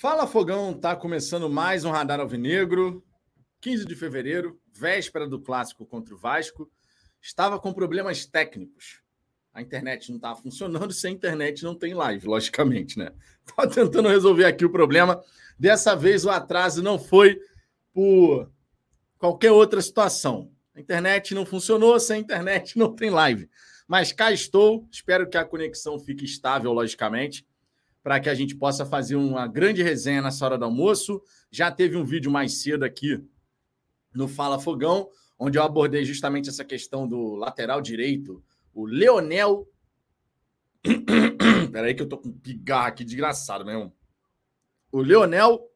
Fala Fogão, tá começando mais um Radar Alvinegro. 15 de fevereiro, véspera do clássico contra o Vasco. Estava com problemas técnicos. A internet não estava funcionando, sem internet não tem live, logicamente, né? Estava tentando resolver aqui o problema. Dessa vez o atraso não foi por qualquer outra situação. A internet não funcionou, sem internet não tem live. Mas cá estou, espero que a conexão fique estável, logicamente para que a gente possa fazer uma grande resenha nessa hora do almoço. Já teve um vídeo mais cedo aqui no Fala Fogão, onde eu abordei justamente essa questão do lateral direito, o Leonel. Peraí, que eu tô com pigarro aqui desgraçado mesmo. O Leonel.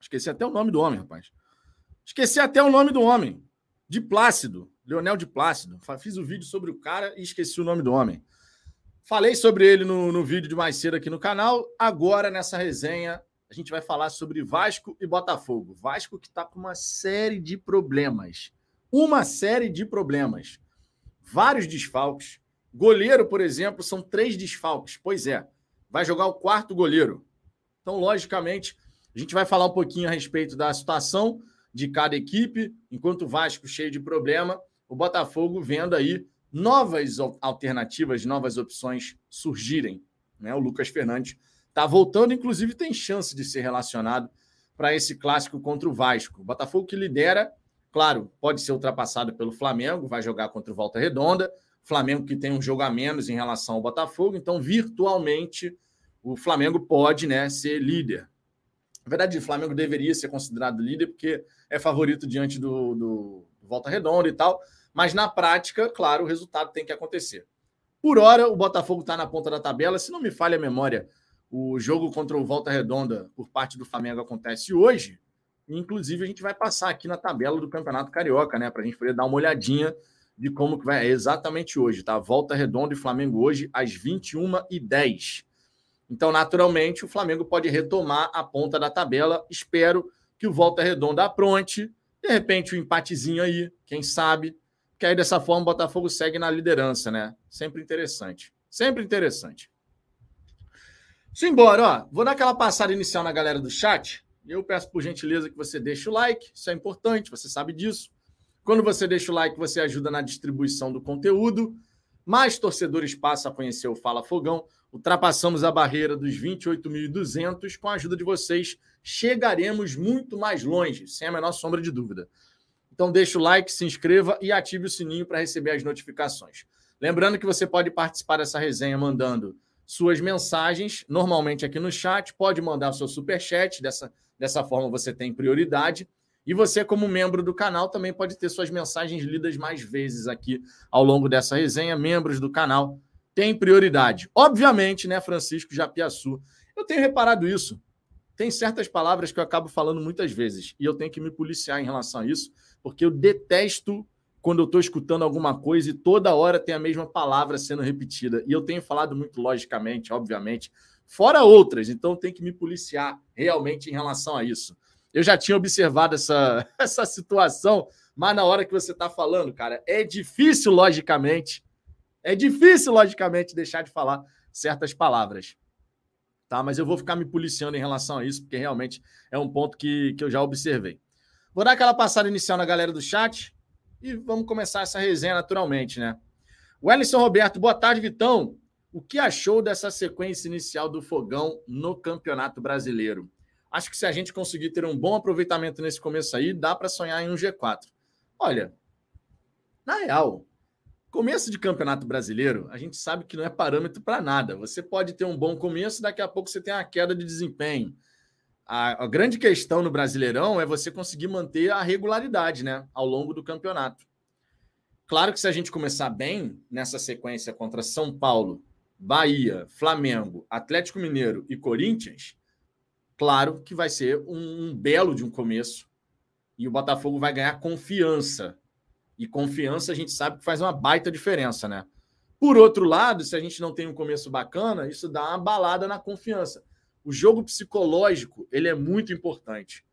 Esqueci até o nome do homem, rapaz. Esqueci até o nome do homem. De Plácido. Leonel de Plácido. Fiz o um vídeo sobre o cara e esqueci o nome do homem. Falei sobre ele no, no vídeo de mais cedo aqui no canal. Agora, nessa resenha, a gente vai falar sobre Vasco e Botafogo. Vasco que está com uma série de problemas. Uma série de problemas. Vários desfalques. Goleiro, por exemplo, são três desfalques. Pois é, vai jogar o quarto goleiro. Então, logicamente, a gente vai falar um pouquinho a respeito da situação de cada equipe, enquanto o Vasco cheio de problema, o Botafogo vendo aí novas alternativas, novas opções surgirem. Né? O Lucas Fernandes está voltando, inclusive tem chance de ser relacionado para esse clássico contra o Vasco. O Botafogo que lidera, claro, pode ser ultrapassado pelo Flamengo, vai jogar contra o Volta Redonda. Flamengo que tem um jogo a menos em relação ao Botafogo, então virtualmente o Flamengo pode né, ser líder. Na verdade, o Flamengo deveria ser considerado líder porque é favorito diante do, do, Volta Redonda e tal, mas na prática, claro, o resultado tem que acontecer. Por hora, o Botafogo está na ponta da tabela. Se não me falha a memória, o jogo contra o Volta Redonda por parte do Flamengo acontece hoje. Inclusive, a gente vai passar aqui na tabela do Campeonato Carioca, né? Para a gente poder dar uma olhadinha de como que vai. É exatamente hoje, tá? Volta Redonda e Flamengo hoje, às 21h10. Então, naturalmente, o Flamengo pode retomar a ponta da tabela. Espero que o Volta Redonda apronte. De repente, um empatezinho aí, quem sabe que aí dessa forma o Botafogo segue na liderança, né? Sempre interessante. Sempre interessante. Simbora, ó. Vou dar aquela passada inicial na galera do chat. Eu peço por gentileza que você deixe o like, isso é importante, você sabe disso. Quando você deixa o like, você ajuda na distribuição do conteúdo. Mais torcedores passam a conhecer o Fala Fogão. Ultrapassamos a barreira dos 28.200. Com a ajuda de vocês, chegaremos muito mais longe, sem a menor sombra de dúvida. Então deixa o like, se inscreva e ative o sininho para receber as notificações. Lembrando que você pode participar dessa resenha mandando suas mensagens, normalmente aqui no chat, pode mandar o seu super chat, dessa, dessa forma você tem prioridade. E você, como membro do canal, também pode ter suas mensagens lidas mais vezes aqui ao longo dessa resenha. Membros do canal têm prioridade. Obviamente, né, Francisco Japiaçu? Eu tenho reparado isso. Tem certas palavras que eu acabo falando muitas vezes e eu tenho que me policiar em relação a isso porque eu detesto quando eu estou escutando alguma coisa e toda hora tem a mesma palavra sendo repetida. E eu tenho falado muito logicamente, obviamente, fora outras, então tenho que me policiar realmente em relação a isso. Eu já tinha observado essa, essa situação, mas na hora que você está falando, cara, é difícil, logicamente, é difícil, logicamente, deixar de falar certas palavras. Tá? Mas eu vou ficar me policiando em relação a isso, porque realmente é um ponto que, que eu já observei. Vou dar aquela passada inicial na galera do chat e vamos começar essa resenha naturalmente, né? Wellington Roberto, boa tarde, Vitão. O que achou dessa sequência inicial do Fogão no Campeonato Brasileiro? Acho que se a gente conseguir ter um bom aproveitamento nesse começo aí, dá para sonhar em um G4. Olha, na real, começo de Campeonato Brasileiro, a gente sabe que não é parâmetro para nada. Você pode ter um bom começo, daqui a pouco você tem uma queda de desempenho. A, a, grande questão no Brasileirão é você conseguir manter a regularidade né, ao longo do campeonato. Claro que se a gente começar bem nessa sequência contra São Paulo, Bahia, Flamengo, Atlético Mineiro e Corinthians, claro que vai ser um, um belo de um começo e o Botafogo vai ganhar confiança. E confiança a gente sabe que faz uma baita diferença, né? Por outro lado, se a gente não tem um começo bacana, isso dá uma balada na confiança o jogo psicológico ele é muito importante.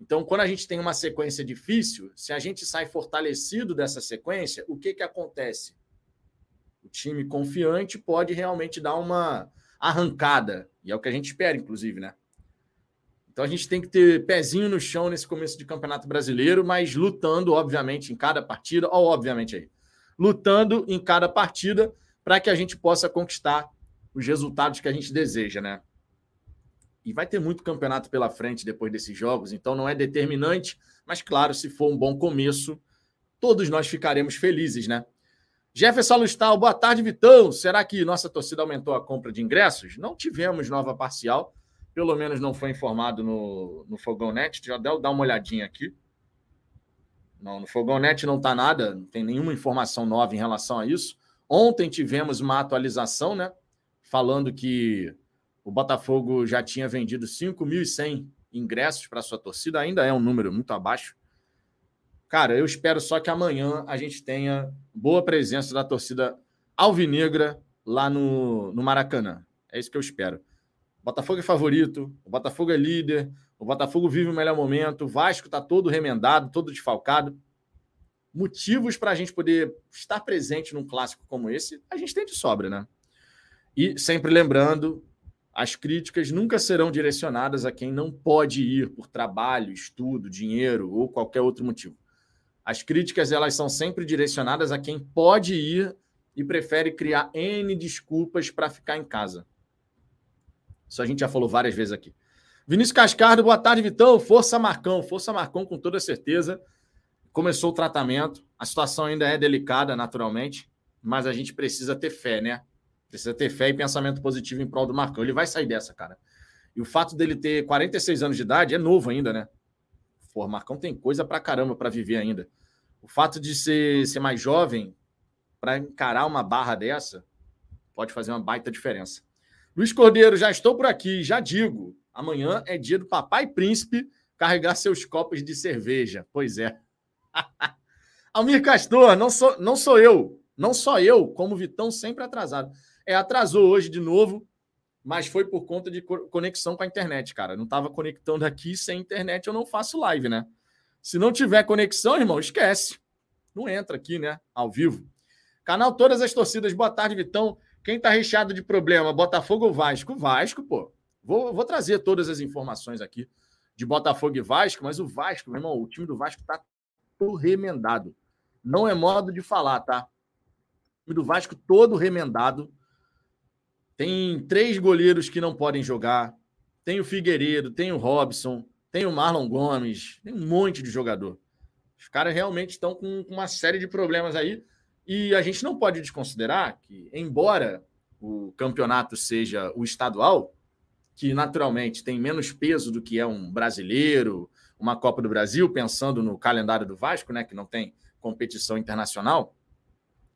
Então, quando a gente tem uma sequência difícil, se a gente sai fortalecido dessa sequência, o que, que acontece? O time confiante pode realmente dar uma arrancada E é o que a gente espera, inclusive, né? Então a gente tem que ter pezinho no chão nesse começo de campeonato brasileiro, mas lutando, obviamente, em cada partida, ó, obviamente aí, lutando em cada partida para que a gente possa conquistar os resultados que a gente deseja, né? E vai ter muito campeonato pela frente depois desses jogos, então não é determinante, mas claro, se for um bom começo, todos nós ficaremos felizes, né? Jefferson Lustal, boa tarde, Vitão. Será que nossa torcida aumentou a compra de ingressos? Não tivemos nova parcial, pelo menos não foi informado no, no Fogão Net. Já deu dar uma olhadinha aqui. Não, no Fogão Net não está nada, não tem nenhuma informação nova em relação a isso. Ontem tivemos uma atualização, né? Falando que o Botafogo já tinha vendido 5.100 ingressos para sua torcida, ainda é um número muito abaixo. Cara, eu espero só que amanhã a gente tenha boa presença da torcida alvinegra lá no, no Maracanã. É isso que eu espero. Botafogo é favorito, o Botafogo é líder, o Botafogo vive o melhor momento, o Vasco está todo remendado, todo desfalcado. Motivos para a gente poder estar presente num clássico como esse, a gente tem de sobra, né? E sempre lembrando, as críticas nunca serão direcionadas a quem não pode ir por trabalho, estudo, dinheiro ou qualquer outro motivo. As críticas elas são sempre direcionadas a quem pode ir e prefere criar N desculpas para ficar em casa. Isso a gente já falou várias vezes aqui. Vinícius Cascardo, boa tarde, Vitão. Força Marcão, força Marcão com toda certeza. Começou o tratamento. A situação ainda é delicada, naturalmente, mas a gente precisa ter fé, né? Precisa ter fé e pensamento positivo em prol do Marcão. Ele vai sair dessa, cara. E o fato dele ter 46 anos de idade é novo ainda, né? Pô, Marcão tem coisa pra caramba para viver ainda. O fato de ser, ser mais jovem, para encarar uma barra dessa, pode fazer uma baita diferença. Luiz Cordeiro, já estou por aqui, já digo. Amanhã é dia do Papai Príncipe carregar seus copos de cerveja. Pois é. Almir Castor, não sou, não sou eu. Não só eu, como Vitão, sempre atrasado. É, atrasou hoje de novo, mas foi por conta de conexão com a internet, cara. Não estava conectando aqui, sem internet eu não faço live, né? Se não tiver conexão, irmão, esquece. Não entra aqui, né? Ao vivo. Canal Todas as Torcidas. Boa tarde, Vitão. Quem tá recheado de problema, Botafogo ou Vasco? Vasco, pô. Vou, vou trazer todas as informações aqui de Botafogo e Vasco, mas o Vasco, meu irmão, o time do Vasco tá todo remendado. Não é modo de falar, tá? O time do Vasco todo remendado. Tem três goleiros que não podem jogar. Tem o Figueiredo, tem o Robson, tem o Marlon Gomes, tem um monte de jogador. Os caras realmente estão com uma série de problemas aí. E a gente não pode desconsiderar que, embora o campeonato seja o estadual, que naturalmente tem menos peso do que é um brasileiro, uma Copa do Brasil, pensando no calendário do Vasco, né, que não tem competição internacional,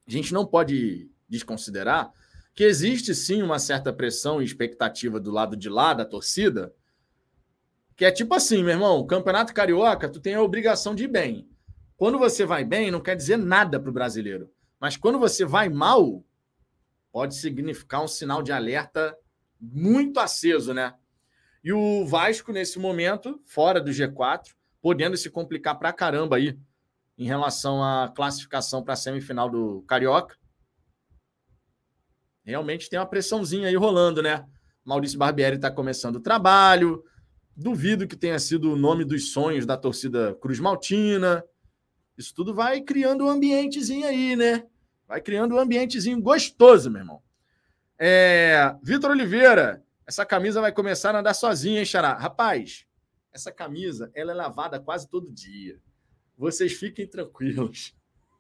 a gente não pode desconsiderar que existe sim uma certa pressão e expectativa do lado de lá da torcida, que é tipo assim, meu irmão, Campeonato Carioca, tu tem a obrigação de ir bem. Quando você vai bem, não quer dizer nada para o brasileiro. Mas quando você vai mal, pode significar um sinal de alerta muito aceso, né? E o Vasco, nesse momento, fora do G4, podendo se complicar pra caramba aí em relação à classificação para a semifinal do Carioca. Realmente tem uma pressãozinha aí rolando, né? Maurício Barbieri está começando o trabalho. Duvido que tenha sido o nome dos sonhos da torcida Cruz Maltina. Isso tudo vai criando um ambientezinho aí, né? Vai criando um ambientezinho gostoso, meu irmão. É, Vitor Oliveira, essa camisa vai começar a andar sozinha, hein, Xará? Rapaz, essa camisa ela é lavada quase todo dia. Vocês fiquem tranquilos.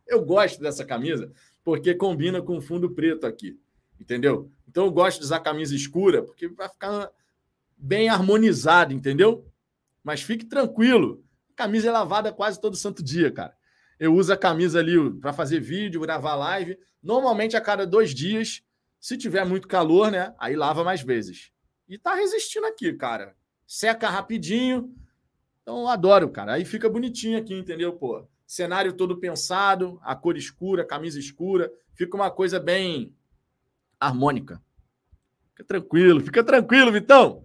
Eu gosto dessa camisa porque combina com o fundo preto aqui, entendeu? Então eu gosto de usar camisa escura porque vai ficar bem harmonizado, entendeu? Mas fique tranquilo. A camisa é lavada quase todo santo dia, cara. Eu uso a camisa ali para fazer vídeo, gravar live. Normalmente a cada dois dias. Se tiver muito calor, né? Aí lava mais vezes. E tá resistindo aqui, cara. Seca rapidinho. Então eu adoro, cara. Aí fica bonitinho aqui, entendeu, pô? Cenário todo pensado, a cor escura, camisa escura. Fica uma coisa bem harmônica. Fica tranquilo, fica tranquilo, Vitão.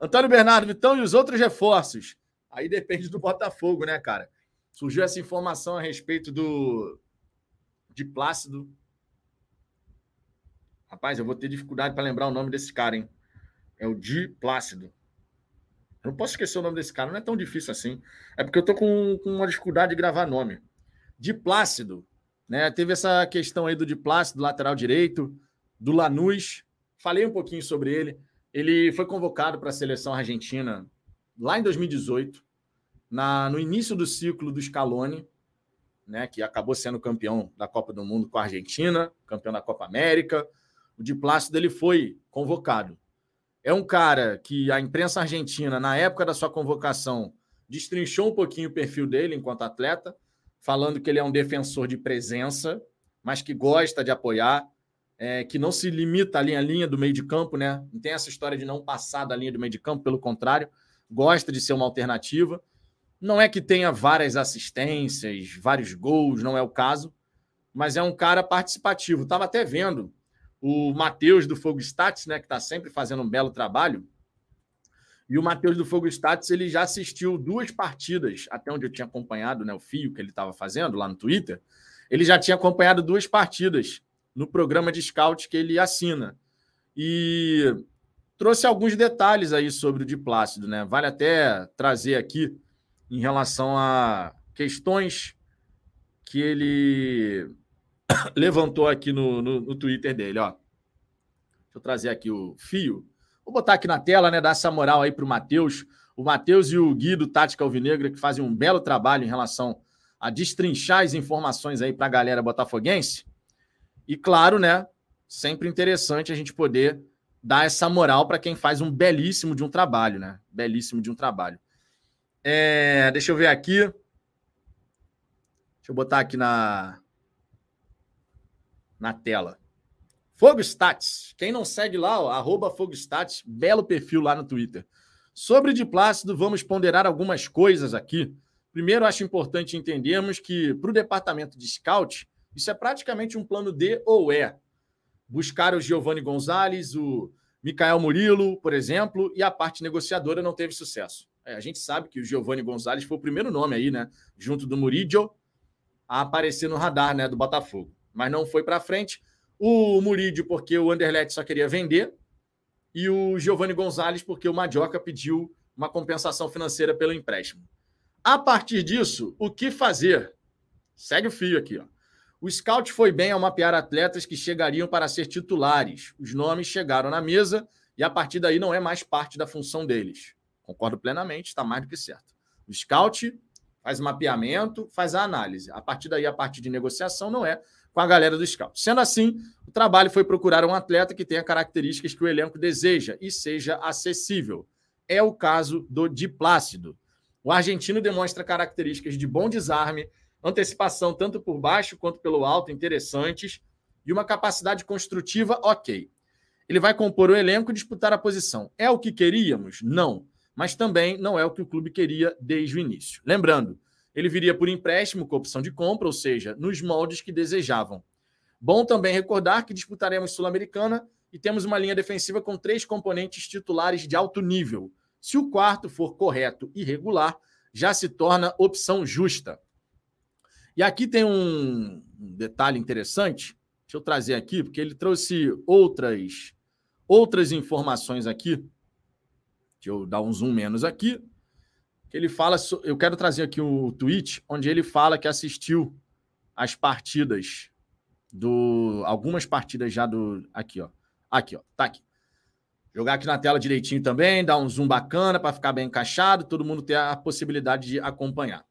Antônio Bernardo, Vitão e os outros reforços. Aí depende do Botafogo, né, cara? Surgiu essa informação a respeito do de Plácido. Rapaz, eu vou ter dificuldade para lembrar o nome desse cara, hein? É o Di Plácido. Eu não posso esquecer o nome desse cara, não é tão difícil assim. É porque eu tô com, com uma dificuldade de gravar nome. Di Plácido, né? Teve essa questão aí do Di Plácido, lateral direito, do Lanús. Falei um pouquinho sobre ele. Ele foi convocado para a seleção argentina lá em 2018, na, no início do ciclo do Scaloni, né, que acabou sendo campeão da Copa do Mundo com a Argentina, campeão da Copa América. O Di Plácido ele foi convocado. É um cara que a imprensa argentina, na época da sua convocação, destrinchou um pouquinho o perfil dele enquanto atleta, falando que ele é um defensor de presença, mas que gosta de apoiar, é, que não se limita ali à linha do meio de campo, né? Não tem essa história de não passar da linha do meio de campo, pelo contrário, gosta de ser uma alternativa. Não é que tenha várias assistências, vários gols, não é o caso, mas é um cara participativo. Estava até vendo o Matheus do Fogo Stats, né, que está sempre fazendo um belo trabalho. E o Matheus do Fogo Stats ele já assistiu duas partidas, até onde eu tinha acompanhado né, o fio que ele estava fazendo lá no Twitter. Ele já tinha acompanhado duas partidas no programa de scout que ele assina. E trouxe alguns detalhes aí sobre o Diplácido, né? Vale até trazer aqui em relação a questões que ele levantou aqui no, no, no, Twitter dele, ó. Deixa eu trazer aqui o fio. Vou botar aqui na tela, né? Dar essa moral aí para o Matheus. O Matheus e o Gui do Tática Alvinegra, que fazem um belo trabalho em relação a destrinchar as informações aí para a galera botafoguense. E claro, né? Sempre interessante a gente poder dar essa moral para quem faz um belíssimo de um trabalho, né? Belíssimo de um trabalho. É, deixa eu ver aqui. Deixa eu botar aqui na, na tela. Fogo Stats. Quem não segue lá, ó, arroba Fogo Stats, belo perfil lá no Twitter. Sobre de Plácido, vamos ponderar algumas coisas aqui. Primeiro, acho importante entendermos que para o departamento de scout, isso é praticamente um plano D ou E. Buscar o Giovanni Gonzalez, o Mikael Murilo, por exemplo, e a parte negociadora não teve sucesso. É, a gente sabe que o Giovanni Gonzalez foi o primeiro nome aí, né? Junto do Murillo, a aparecer no radar né, do Botafogo. Mas não foi para frente. O Murillo, porque o Anderlecht só queria vender, e o Giovanni Gonzalez, porque o Madioca pediu uma compensação financeira pelo empréstimo. A partir disso, o que fazer? Segue o fio aqui, ó. O scout foi bem ao mapear atletas que chegariam para ser titulares. Os nomes chegaram na mesa e a partir daí não é mais parte da função deles. Concordo plenamente, está mais do que certo. O scout faz mapeamento, faz a análise. A partir daí, a parte de negociação não é com a galera do scout. Sendo assim, o trabalho foi procurar um atleta que tenha características que o elenco deseja e seja acessível. É o caso do Diplácido. O argentino demonstra características de bom desarme, antecipação tanto por baixo quanto pelo alto interessantes e uma capacidade construtiva ok. Ele vai compor o elenco e disputar a posição. É o que queríamos? Não mas também não é o que o clube queria desde o início. Lembrando, ele viria por empréstimo com opção de compra, ou seja, nos moldes que desejavam. Bom também recordar que disputaremos Sul-Americana e temos uma linha defensiva com três componentes titulares de alto nível. Se o quarto for correto e regular, já se torna opção justa. E aqui tem um detalhe interessante, deixa eu trazer aqui, porque ele trouxe outras outras informações aqui Deixa eu dar um zoom menos aqui. Ele fala. Eu quero trazer aqui o tweet onde ele fala que assistiu as partidas do. Algumas partidas já do. Aqui, ó. Aqui, ó. Tá aqui. Jogar aqui na tela direitinho também, dar um zoom bacana para ficar bem encaixado, todo mundo ter a possibilidade de acompanhar.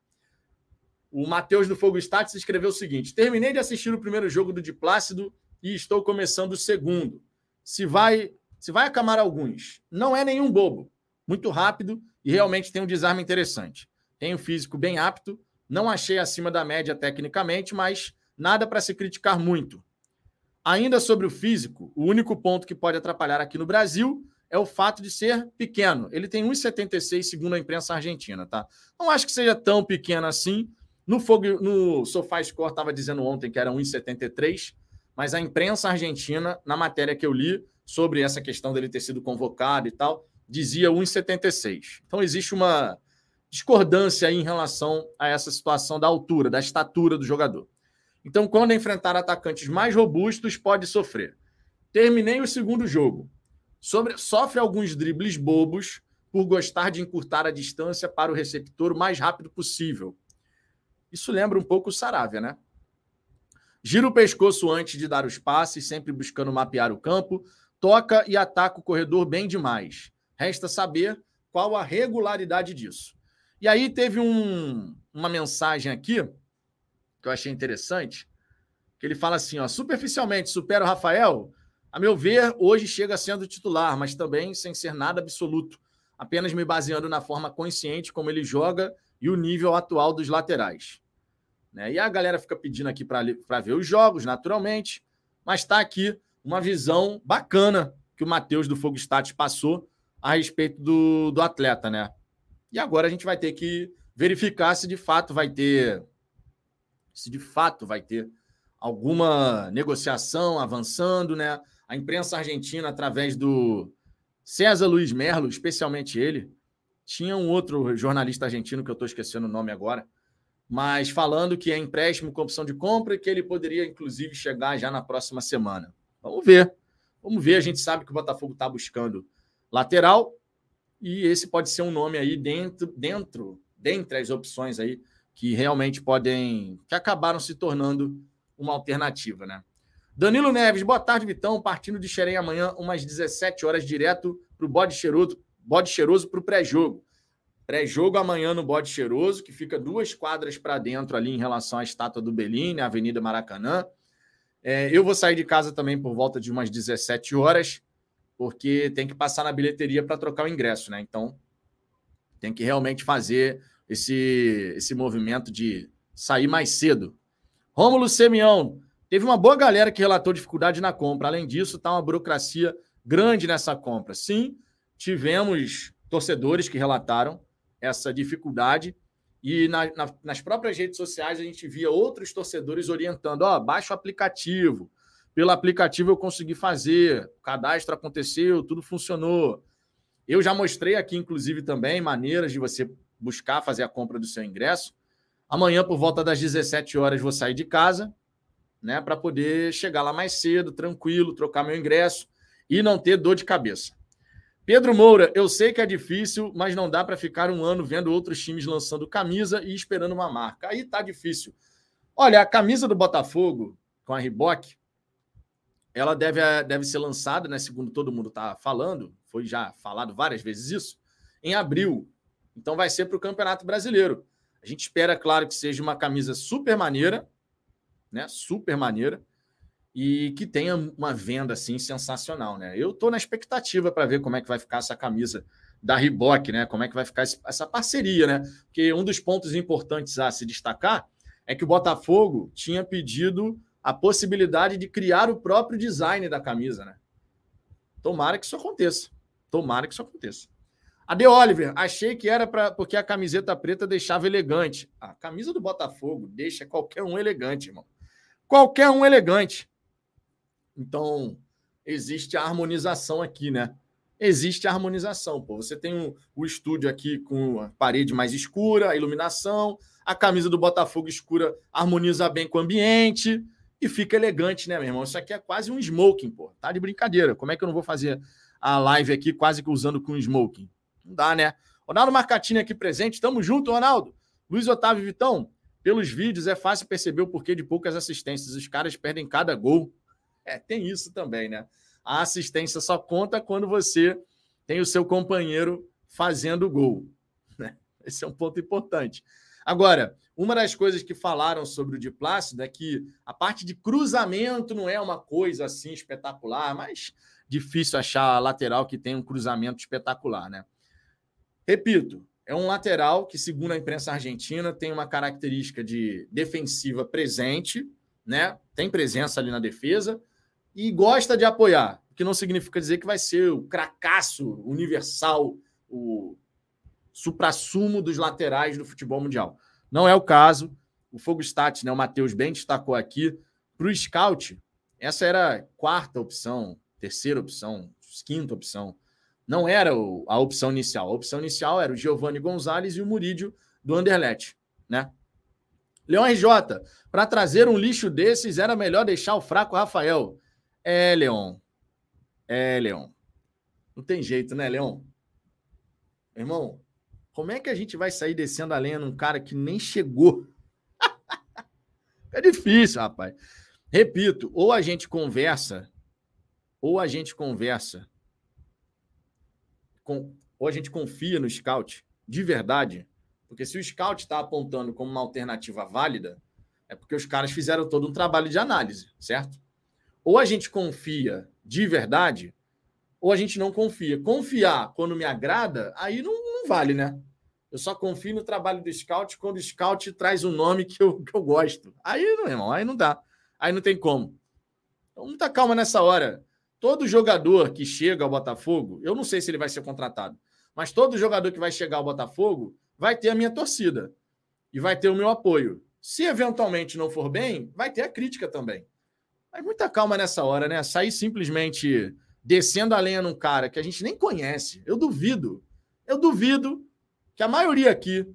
O Matheus do Fogo Stats escreveu o seguinte: terminei de assistir o primeiro jogo do Diplácido e estou começando o segundo. Se vai, se vai acamar alguns, não é nenhum bobo muito rápido e realmente tem um desarme interessante. Tem um físico bem apto, não achei acima da média tecnicamente, mas nada para se criticar muito. Ainda sobre o físico, o único ponto que pode atrapalhar aqui no Brasil é o fato de ser pequeno. Ele tem 1,76 segundo a imprensa argentina, tá? Não acho que seja tão pequeno assim. No Fogo, no SofaScore estava dizendo ontem que era 1,73, mas a imprensa argentina, na matéria que eu li sobre essa questão dele ter sido convocado e tal, dizia 1,76. Então existe uma discordância em relação a essa situação da altura, da estatura do jogador. Então, quando enfrentar atacantes mais robustos, pode sofrer. Terminei o segundo jogo. sobre, sofre alguns dribles bobos por gostar de encurtar a distância para o receptor o mais rápido possível. Isso lembra um pouco o Saravia, né? Gira o pescoço antes de dar os passes, sempre buscando mapear o campo, toca e ataca o corredor bem demais. Resta saber qual a regularidade disso. E aí teve um, uma mensagem aqui que eu achei interessante, que ele fala assim, ó, superficialmente supera o Rafael, a meu ver, hoje chega sendo titular, mas também sem ser nada absoluto, apenas me baseando na forma consciente como ele joga e o nível atual dos laterais. Né? E a galera fica pedindo aqui para ver os jogos, naturalmente, mas está aqui uma visão bacana que o Matheus do Fogo Status passou a respeito do, do atleta, né? E agora a gente vai ter que verificar se de fato vai ter se de fato vai ter alguma negociação avançando, né? A imprensa argentina, através do César Luiz Merlo, especialmente ele, tinha um outro jornalista argentino que eu estou esquecendo o nome agora, mas falando que é empréstimo com opção de compra e que ele poderia, inclusive, chegar já na próxima semana. Vamos ver. Vamos ver. A gente sabe que o Botafogo está buscando lateral e esse pode ser um nome aí dentro, dentro, dentre as opções aí que realmente podem, que acabaram se tornando uma alternativa, né? Danilo Neves, boa tarde, Vitão. Partindo de Xerém amanhã, umas 17 horas, direto para o bode cheiroso, bode cheiroso para o pré-jogo. Pré-jogo amanhã no Bode Cheiroso, que fica duas quadras para dentro ali em relação à estátua do Bellini, Avenida Maracanã. É, eu vou sair de casa também por volta de umas 17 horas, porque tem que passar na bilheteria para trocar o ingresso, né? Então, tem que realmente fazer esse, esse movimento de sair mais cedo. Rômulo Semião, teve uma boa galera que relatou dificuldade na compra. Além disso, está uma burocracia grande nessa compra. Sim, tivemos torcedores que relataram essa dificuldade. E na, na, nas próprias redes sociais a gente via outros torcedores orientando: ó, oh, baixa o aplicativo. Pelo aplicativo eu consegui fazer, o cadastro aconteceu, tudo funcionou. Eu já mostrei aqui, inclusive, também maneiras de você buscar fazer a compra do seu ingresso. Amanhã, por volta das 17 horas, vou sair de casa, né, para poder chegar lá mais cedo, tranquilo, trocar meu ingresso e não ter dor de cabeça. Pedro Moura, eu sei que é difícil, mas não dá para ficar um ano vendo outros times lançando camisa e esperando uma marca. Aí tá difícil. Olha, a camisa do Botafogo com a Reebok, ela deve, deve ser lançada, né? Segundo todo mundo está falando, foi já falado várias vezes isso, em abril. Então vai ser para o Campeonato Brasileiro. A gente espera, claro, que seja uma camisa super maneira, né? Super maneira e que tenha uma venda assim sensacional, né? Eu estou na expectativa para ver como é que vai ficar essa camisa da Reebok, né? Como é que vai ficar essa parceria, né? Porque um dos pontos importantes a se destacar é que o Botafogo tinha pedido a possibilidade de criar o próprio design da camisa, né? Tomara que isso aconteça. Tomara que isso aconteça. A De Oliver, achei que era para porque a camiseta preta deixava elegante. A camisa do Botafogo deixa qualquer um elegante, irmão. Qualquer um elegante. Então, existe a harmonização aqui, né? Existe a harmonização. Pô. Você tem o, estúdio aqui com a parede mais escura, a iluminação, a camisa do Botafogo escura harmoniza bem com o ambiente e fica elegante, né, meu irmão? Isso aqui é quase um smoking, pô. Tá de brincadeira. Como é que eu não vou fazer a live aqui quase que usando com smoking? Não dá, né? Ronaldo Marcatini aqui presente. Tamo junto, Ronaldo. Luiz Otávio Vitão. Pelos vídeos é fácil perceber o porquê de poucas assistências. Os caras perdem cada gol. É, tem isso também, né? A assistência só conta quando você tem o seu companheiro fazendo gol. Né? Esse é um ponto importante. Agora, uma das coisas que falaram sobre o de Plácido é que a parte de cruzamento não é uma coisa assim espetacular, mas difícil achar lateral que tem um cruzamento espetacular, né? Repito, é um lateral que, segundo a imprensa argentina, tem uma característica de defensiva presente, né? Tem presença ali na defesa, e gosta de apoiar, que não significa dizer que vai ser o cracaço universal, o suprassumo dos laterais do futebol mundial. Não é o caso. O Fogo Stat, né, o Matheus bem destacou aqui, para o scout, essa era a quarta opção, terceira opção, quinta opção. Não era a opção inicial. A opção inicial era o Giovanni Gonzalez e o Murídio do Anderlecht, né? Leão RJ, para trazer um lixo desses era melhor deixar o fraco Rafael. É, Leon. É, Leon. Não tem jeito, né, Leão? Irmão, como é que a gente vai sair descendo a lenha num cara que nem chegou? é difícil, rapaz. Repito, ou a gente conversa, ou a gente conversa, com, ou a gente confia no scout de verdade. Porque se o scout está apontando como uma alternativa válida, é porque os caras fizeram todo um trabalho de análise, certo? Ou a gente confia de verdade, ou a gente não confia. Confiar quando me agrada, aí não, não vale, né? Eu só confio no trabalho do scout quando o scout traz um nome que eu, que eu gosto. Aí, não, irmão, aí não dá. Aí não tem como. Então, muita calma nessa hora. Todo jogador que chega ao Botafogo, eu não sei se ele vai ser contratado, mas todo jogador que vai chegar ao Botafogo vai ter a minha torcida e vai ter o meu apoio. Se eventualmente não for bem, vai ter a crítica também. Mas muita calma nessa hora, né? Sair simplesmente descendo a lenha num cara que a gente nem conhece. Eu duvido. Eu duvido que a maioria aqui,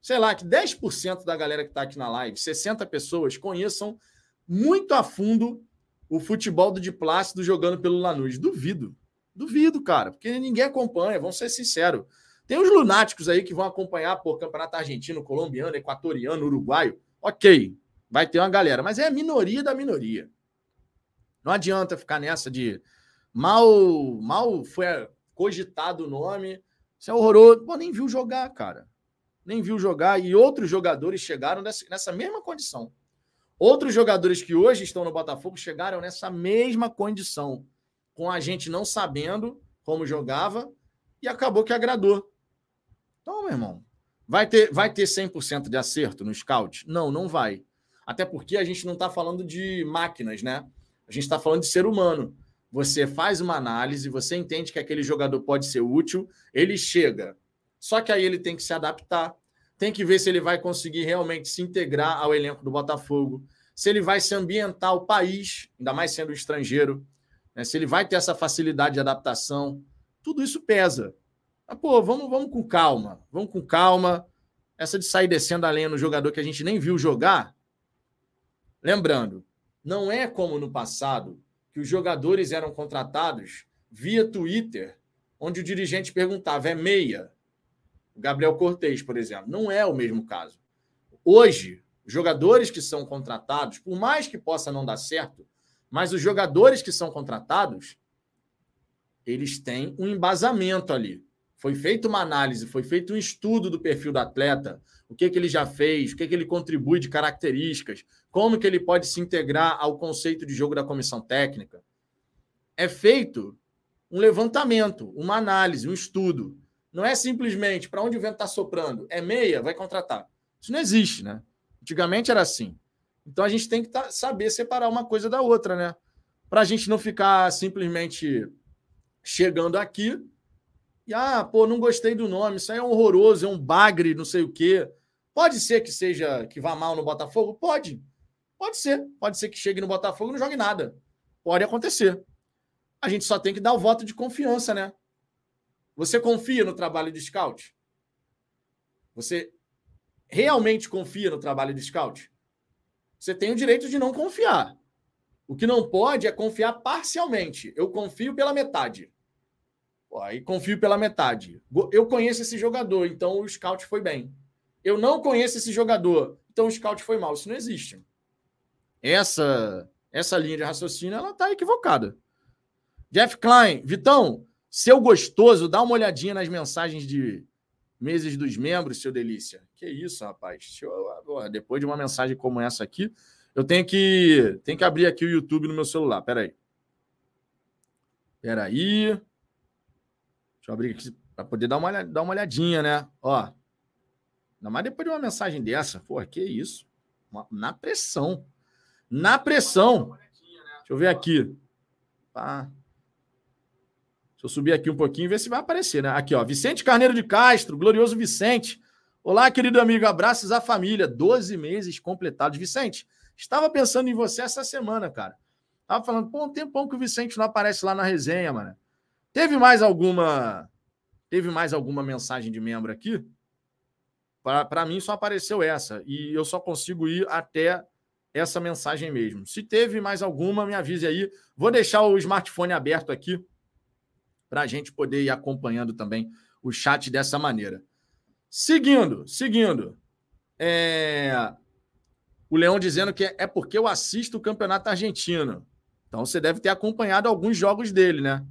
sei lá, que 10% da galera que está aqui na live, 60 pessoas, conheçam muito a fundo o futebol do de Plácido jogando pelo Lanús. Duvido. Duvido, cara, porque ninguém acompanha, vamos ser sinceros. Tem os lunáticos aí que vão acompanhar por campeonato argentino, colombiano, equatoriano, uruguaio. Ok, vai ter uma galera, mas é a minoria da minoria. Não adianta ficar nessa de mal, mal foi cogitado o nome. Isso é horroroso. Pô, nem viu jogar, cara. Nem viu jogar. E outros jogadores chegaram nessa, nessa mesma condição. Outros jogadores que hoje estão no Botafogo chegaram nessa mesma condição, com a gente não sabendo como jogava e acabou que agradou. Então, meu irmão, vai ter, vai ter 100% de acerto no scout? Não, não vai. Até porque a gente não está falando de máquinas, né? A gente está falando de ser humano. Você faz uma análise, você entende que aquele jogador pode ser útil, ele chega. Só que aí ele tem que se adaptar, tem que ver se ele vai conseguir realmente se integrar ao elenco do Botafogo, se ele vai se ambientar o país, ainda mais sendo estrangeiro, né? se ele vai ter essa facilidade de adaptação. Tudo isso pesa. Mas, pô, vamos, vamos com calma, vamos com calma. Essa de sair descendo a lenha no jogador que a gente nem viu jogar. Lembrando, não é como no passado que os jogadores eram contratados via Twitter, onde o dirigente perguntava: é meia? Gabriel Cortez, por exemplo. Não é o mesmo caso. Hoje, jogadores que são contratados, por mais que possa não dar certo, mas os jogadores que são contratados, eles têm um embasamento ali. Foi feita uma análise, foi feito um estudo do perfil do atleta, o que, que ele já fez, o que, que ele contribui de características, como que ele pode se integrar ao conceito de jogo da comissão técnica. É feito um levantamento, uma análise, um estudo. Não é simplesmente para onde o vento está soprando, é meia, vai contratar. Isso não existe, né? Antigamente era assim. Então a gente tem que tá, saber separar uma coisa da outra, né? Para a gente não ficar simplesmente chegando aqui e, ah, pô, não gostei do nome, isso aí é horroroso, é um bagre, não sei o quê. Pode ser que seja, que vá mal no Botafogo? Pode. Pode ser. Pode ser que chegue no Botafogo e não jogue nada. Pode acontecer. A gente só tem que dar o voto de confiança, né? Você confia no trabalho de scout? Você realmente confia no trabalho de scout? Você tem o direito de não confiar. O que não pode é confiar parcialmente. Eu confio pela metade. aí confio pela metade. Eu conheço esse jogador, então o scout foi bem. Eu não conheço esse jogador, então o scout foi mal. Isso não existe. Essa essa linha de raciocínio ela está equivocada. Jeff Klein, Vitão, seu gostoso, dá uma olhadinha nas mensagens de meses dos membros, seu delícia. Que isso, rapaz. Depois de uma mensagem como essa aqui, eu tenho que, tenho que abrir aqui o YouTube no meu celular. Peraí. Peraí. Deixa eu abrir aqui para poder dar uma, dar uma olhadinha, né? Ó. Ainda mais depois de uma mensagem dessa. Pô, que isso. Na pressão. Na pressão. Deixa eu ver aqui. Tá. Deixa eu subir aqui um pouquinho e ver se vai aparecer, né? Aqui, ó. Vicente Carneiro de Castro, glorioso Vicente. Olá, querido amigo. Abraços à família. 12 meses completados. Vicente, estava pensando em você essa semana, cara. Tava falando, pô, um tempão que o Vicente não aparece lá na resenha, mano. Teve mais alguma. Teve mais alguma mensagem de membro aqui? Para mim só apareceu essa. E eu só consigo ir até essa mensagem mesmo. Se teve mais alguma, me avise aí. Vou deixar o smartphone aberto aqui para a gente poder ir acompanhando também o chat dessa maneira. Seguindo, seguindo. É... O Leão dizendo que é porque eu assisto o campeonato argentino. Então você deve ter acompanhado alguns jogos dele, né?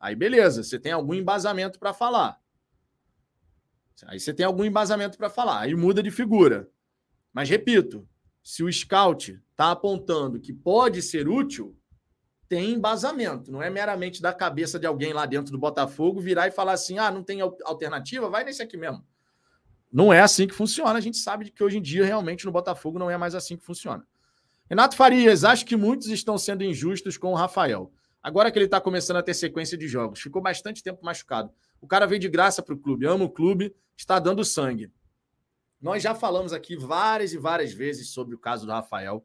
Aí beleza, você tem algum embasamento para falar. Aí você tem algum embasamento para falar. Aí muda de figura. Mas repito, se o scout está apontando que pode ser útil, tem embasamento. Não é meramente da cabeça de alguém lá dentro do Botafogo virar e falar assim: ah, não tem alternativa, vai nesse aqui mesmo. Não é assim que funciona. A gente sabe que hoje em dia, realmente, no Botafogo não é mais assim que funciona. Renato Farias, acho que muitos estão sendo injustos com o Rafael. Agora que ele está começando a ter sequência de jogos, ficou bastante tempo machucado. O cara veio de graça para o clube, ama o clube, está dando sangue. Nós já falamos aqui várias e várias vezes sobre o caso do Rafael.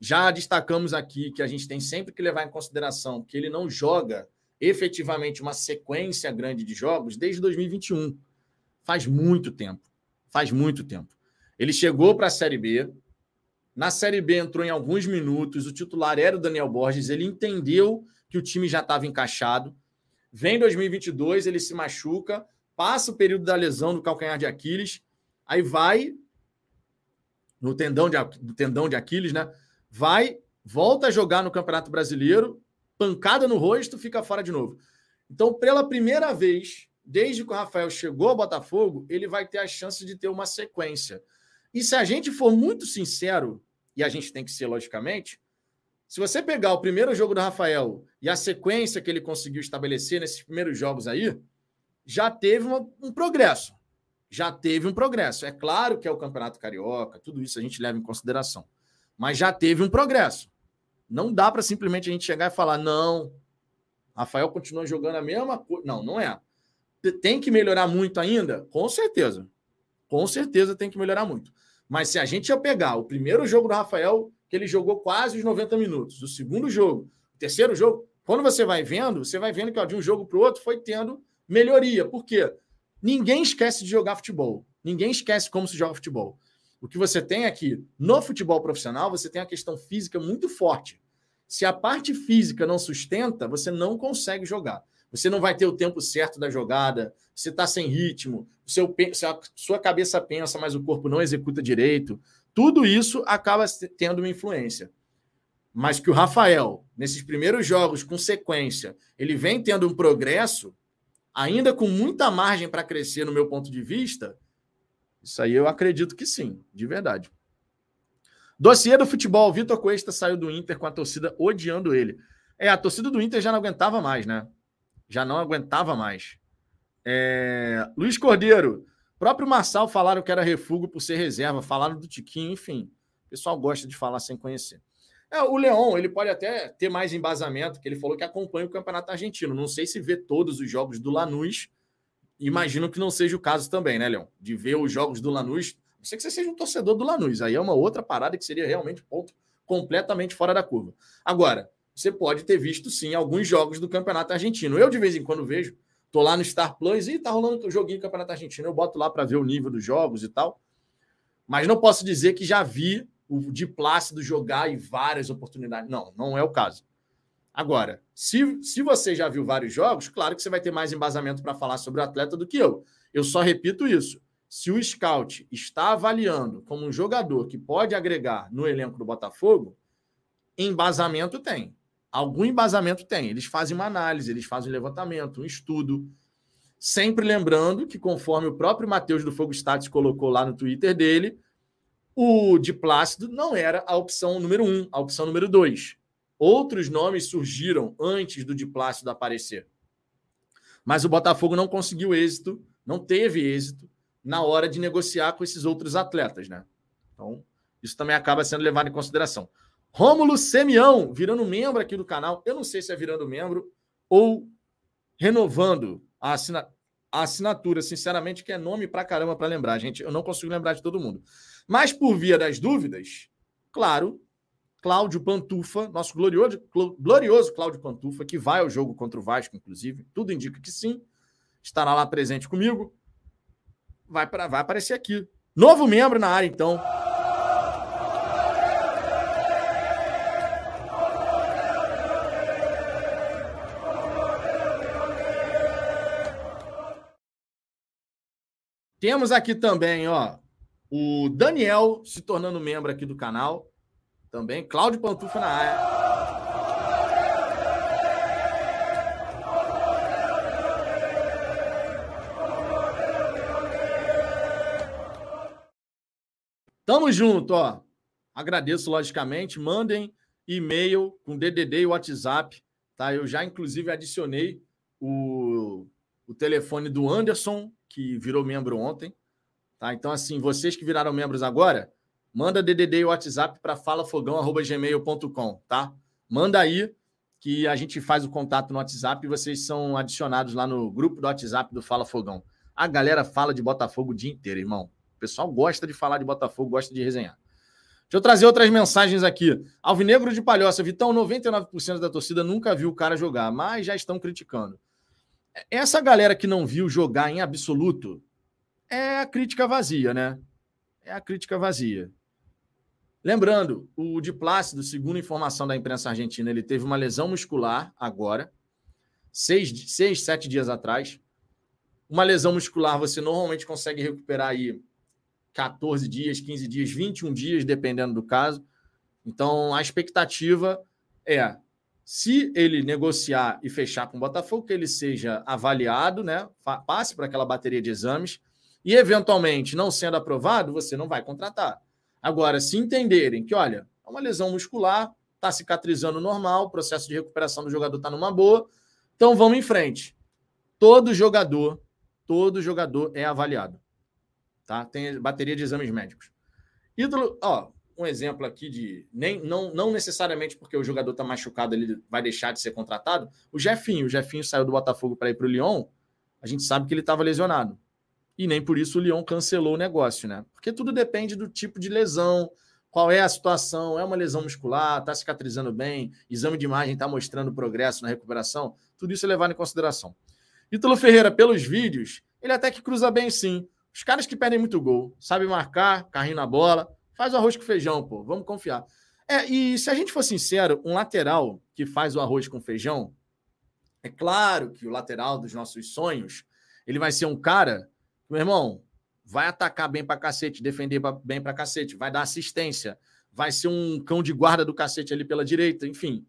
Já destacamos aqui que a gente tem sempre que levar em consideração que ele não joga efetivamente uma sequência grande de jogos desde 2021. Faz muito tempo. Faz muito tempo. Ele chegou para a Série B. Na Série B entrou em alguns minutos. O titular era o Daniel Borges. Ele entendeu que o time já estava encaixado. Vem 2022, ele se machuca, passa o período da lesão do calcanhar de Aquiles, aí vai no tendão de, do tendão de Aquiles, né? Vai, volta a jogar no Campeonato Brasileiro, pancada no rosto, fica fora de novo. Então, pela primeira vez desde que o Rafael chegou ao Botafogo, ele vai ter a chance de ter uma sequência. E se a gente for muito sincero, e a gente tem que ser logicamente, se você pegar o primeiro jogo do Rafael e a sequência que ele conseguiu estabelecer nesses primeiros jogos aí, já teve uma, um progresso. Já teve um progresso. É claro que é o Campeonato Carioca, tudo isso a gente leva em consideração. Mas já teve um progresso. Não dá para simplesmente a gente chegar e falar, não, Rafael continua jogando a mesma coisa. Não, não é. Tem que melhorar muito ainda? Com certeza. Com certeza tem que melhorar muito. Mas se a gente ia pegar o primeiro jogo do Rafael, que ele jogou quase os 90 minutos, o segundo jogo, o terceiro jogo, quando você vai vendo, você vai vendo que ó, de um jogo para o outro foi tendo melhoria. Por quê? Ninguém esquece de jogar futebol. Ninguém esquece como se joga futebol. O que você tem aqui no futebol profissional, você tem a questão física muito forte. Se a parte física não sustenta, você não consegue jogar você não vai ter o tempo certo da jogada, você está sem ritmo, seu, sua cabeça pensa, mas o corpo não executa direito. Tudo isso acaba tendo uma influência. Mas que o Rafael, nesses primeiros jogos com sequência, ele vem tendo um progresso, ainda com muita margem para crescer, no meu ponto de vista, isso aí eu acredito que sim, de verdade. Dossiê do futebol, Vitor Cuesta saiu do Inter com a torcida odiando ele. É, a torcida do Inter já não aguentava mais, né? já não aguentava mais. É... Luiz Cordeiro, próprio Marçal falaram que era refúgio por ser reserva, falaram do Tiquinho, enfim. O pessoal gosta de falar sem conhecer. É, o Leão, ele pode até ter mais embasamento, que ele falou que acompanha o Campeonato Argentino. Não sei se vê todos os jogos do Lanús. Imagino que não seja o caso também, né, Leão? De ver os jogos do Lanús. Não sei que você seja um torcedor do Lanús. Aí é uma outra parada que seria realmente ponto completamente fora da curva. Agora, você pode ter visto sim alguns jogos do Campeonato Argentino. Eu, de vez em quando, vejo, tô lá no Star Plus e tá rolando o joguinho do Campeonato Argentino. Eu boto lá para ver o nível dos jogos e tal. Mas não posso dizer que já vi o de Plácido jogar e várias oportunidades. Não, não é o caso. Agora, se, se você já viu vários jogos, claro que você vai ter mais embasamento para falar sobre o atleta do que eu. Eu só repito isso. Se o scout está avaliando como um jogador que pode agregar no elenco do Botafogo, embasamento tem algum embasamento tem. Eles fazem uma análise, eles fazem um levantamento, um estudo. Sempre lembrando que, conforme o próprio Matheus do Fogo Status colocou lá no Twitter dele, o de Plácido não era a opção número um, a opção número dois. Outros nomes surgiram antes do de Plácido aparecer. Mas o Botafogo não conseguiu êxito, não teve êxito na hora de negociar com esses outros atletas, né? Então, isso também acaba sendo levado em consideração. Rômulo Semião, virando membro aqui do canal. Eu não sei se é virando membro ou renovando a, assina a assinatura, sinceramente, que é nome pra caramba para lembrar, gente. Eu não consigo lembrar de todo mundo. Mas, por via das dúvidas, claro, Cláudio Pantufa, nosso glorioso, glorioso Cláudio Pantufa, que vai ao jogo contra o Vasco, inclusive, tudo indica que sim, estará lá presente comigo, vai, pra, vai aparecer aqui. Novo membro na área, então. Temos aqui também, ó, o Daniel se tornando membro aqui do canal. Também, Cláudio Pantufa na área. Tamo junto, ó. Agradeço, logicamente. Mandem e-mail com DDD e WhatsApp, tá? Eu já, inclusive, adicionei o, o telefone do Anderson, que virou membro ontem, tá? Então, assim, vocês que viraram membros agora, manda DDD e WhatsApp para falafogão.gmail.com, tá? Manda aí que a gente faz o contato no WhatsApp e vocês são adicionados lá no grupo do WhatsApp do Fala Fogão. A galera fala de Botafogo o dia inteiro, irmão pessoal gosta de falar de Botafogo, gosta de resenhar. Deixa eu trazer outras mensagens aqui. Alvinegro de Palhoça. Vitão, 99% da torcida nunca viu o cara jogar, mas já estão criticando. Essa galera que não viu jogar em absoluto é a crítica vazia, né? É a crítica vazia. Lembrando, o de Plácido, segundo informação da imprensa argentina, ele teve uma lesão muscular agora, seis, seis, sete dias atrás. Uma lesão muscular você normalmente consegue recuperar aí 14 dias, 15 dias, 21 dias, dependendo do caso. Então, a expectativa é, se ele negociar e fechar com o Botafogo, que ele seja avaliado, né? Passe para aquela bateria de exames e, eventualmente, não sendo aprovado, você não vai contratar. Agora, se entenderem que, olha, é uma lesão muscular, está cicatrizando normal, o processo de recuperação do jogador está numa boa, então vamos em frente. Todo jogador, todo jogador é avaliado tá? Tem bateria de exames médicos. Ídolo, ó, um exemplo aqui de nem não, não necessariamente porque o jogador está machucado ele vai deixar de ser contratado. O Jefinho, o Jefinho saiu do Botafogo para ir para o Lyon. A gente sabe que ele estava lesionado e nem por isso o Lyon cancelou o negócio, né? Porque tudo depende do tipo de lesão, qual é a situação, é uma lesão muscular, está cicatrizando bem, exame de imagem está mostrando progresso na recuperação, tudo isso é levado em consideração. Ítalo Ferreira, pelos vídeos, ele até que cruza bem sim, os caras que perdem muito gol, sabem marcar, carrinho na bola, faz o arroz com feijão, pô. Vamos confiar. É, e se a gente for sincero, um lateral que faz o arroz com feijão, é claro que o lateral dos nossos sonhos, ele vai ser um cara, meu irmão, vai atacar bem pra cacete, defender bem pra cacete, vai dar assistência, vai ser um cão de guarda do cacete ali pela direita, enfim.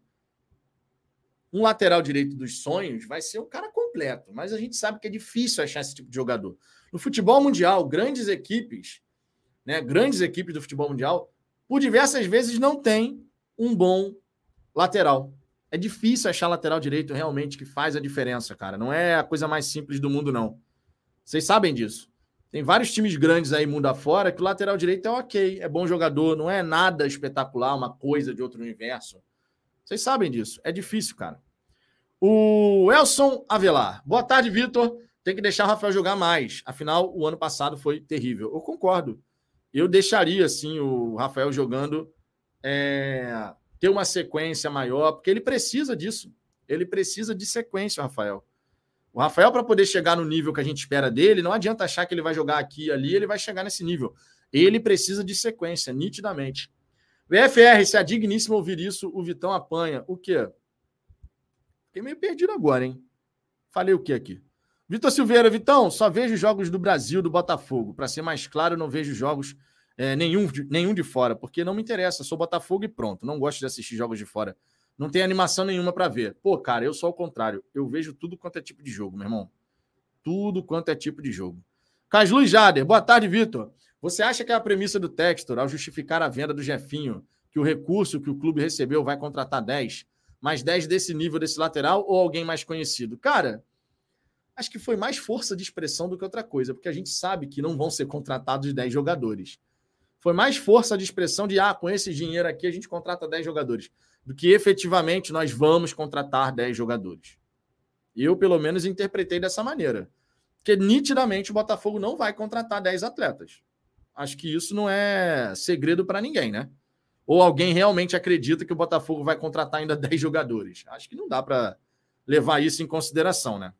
Um lateral direito dos sonhos vai ser um cara completo, mas a gente sabe que é difícil achar esse tipo de jogador. No futebol mundial, grandes equipes, né, grandes equipes do futebol mundial, por diversas vezes não tem um bom lateral. É difícil achar lateral direito realmente que faz a diferença, cara. Não é a coisa mais simples do mundo, não. Vocês sabem disso. Tem vários times grandes aí mundo afora que o lateral direito é ok, é bom jogador, não é nada espetacular, uma coisa de outro universo. Vocês sabem disso. É difícil, cara. O Elson Avelar. Boa tarde, Vitor tem que deixar o Rafael jogar mais. Afinal, o ano passado foi terrível. Eu concordo. Eu deixaria, sim, o Rafael jogando, é, ter uma sequência maior, porque ele precisa disso. Ele precisa de sequência, Rafael. O Rafael, para poder chegar no nível que a gente espera dele, não adianta achar que ele vai jogar aqui e ali, ele vai chegar nesse nível. Ele precisa de sequência, nitidamente. VFR, se é digníssimo ouvir isso, o Vitão apanha. O quê? Fiquei meio perdido agora, hein? Falei o quê aqui? Vitor Silveira, Vitão, só vejo jogos do Brasil, do Botafogo. Para ser mais claro, não vejo jogos é, nenhum, de, nenhum de fora, porque não me interessa. Sou Botafogo e pronto. Não gosto de assistir jogos de fora. Não tem animação nenhuma para ver. Pô, cara, eu sou ao contrário. Eu vejo tudo quanto é tipo de jogo, meu irmão. Tudo quanto é tipo de jogo. Caslu Jader, boa tarde, Vitor. Você acha que é a premissa do Textor, ao justificar a venda do Jefinho, que o recurso que o clube recebeu vai contratar 10, mais 10 desse nível, desse lateral, ou alguém mais conhecido? Cara, acho que foi mais força de expressão do que outra coisa, porque a gente sabe que não vão ser contratados 10 jogadores. Foi mais força de expressão de, ah, com esse dinheiro aqui a gente contrata 10 jogadores, do que efetivamente nós vamos contratar 10 jogadores. Eu, pelo menos, interpretei dessa maneira. Porque nitidamente o Botafogo não vai contratar 10 atletas. Acho que isso não é segredo para ninguém, né? Ou alguém realmente acredita que o Botafogo vai contratar ainda 10 jogadores? Acho que não dá para levar isso em consideração, né?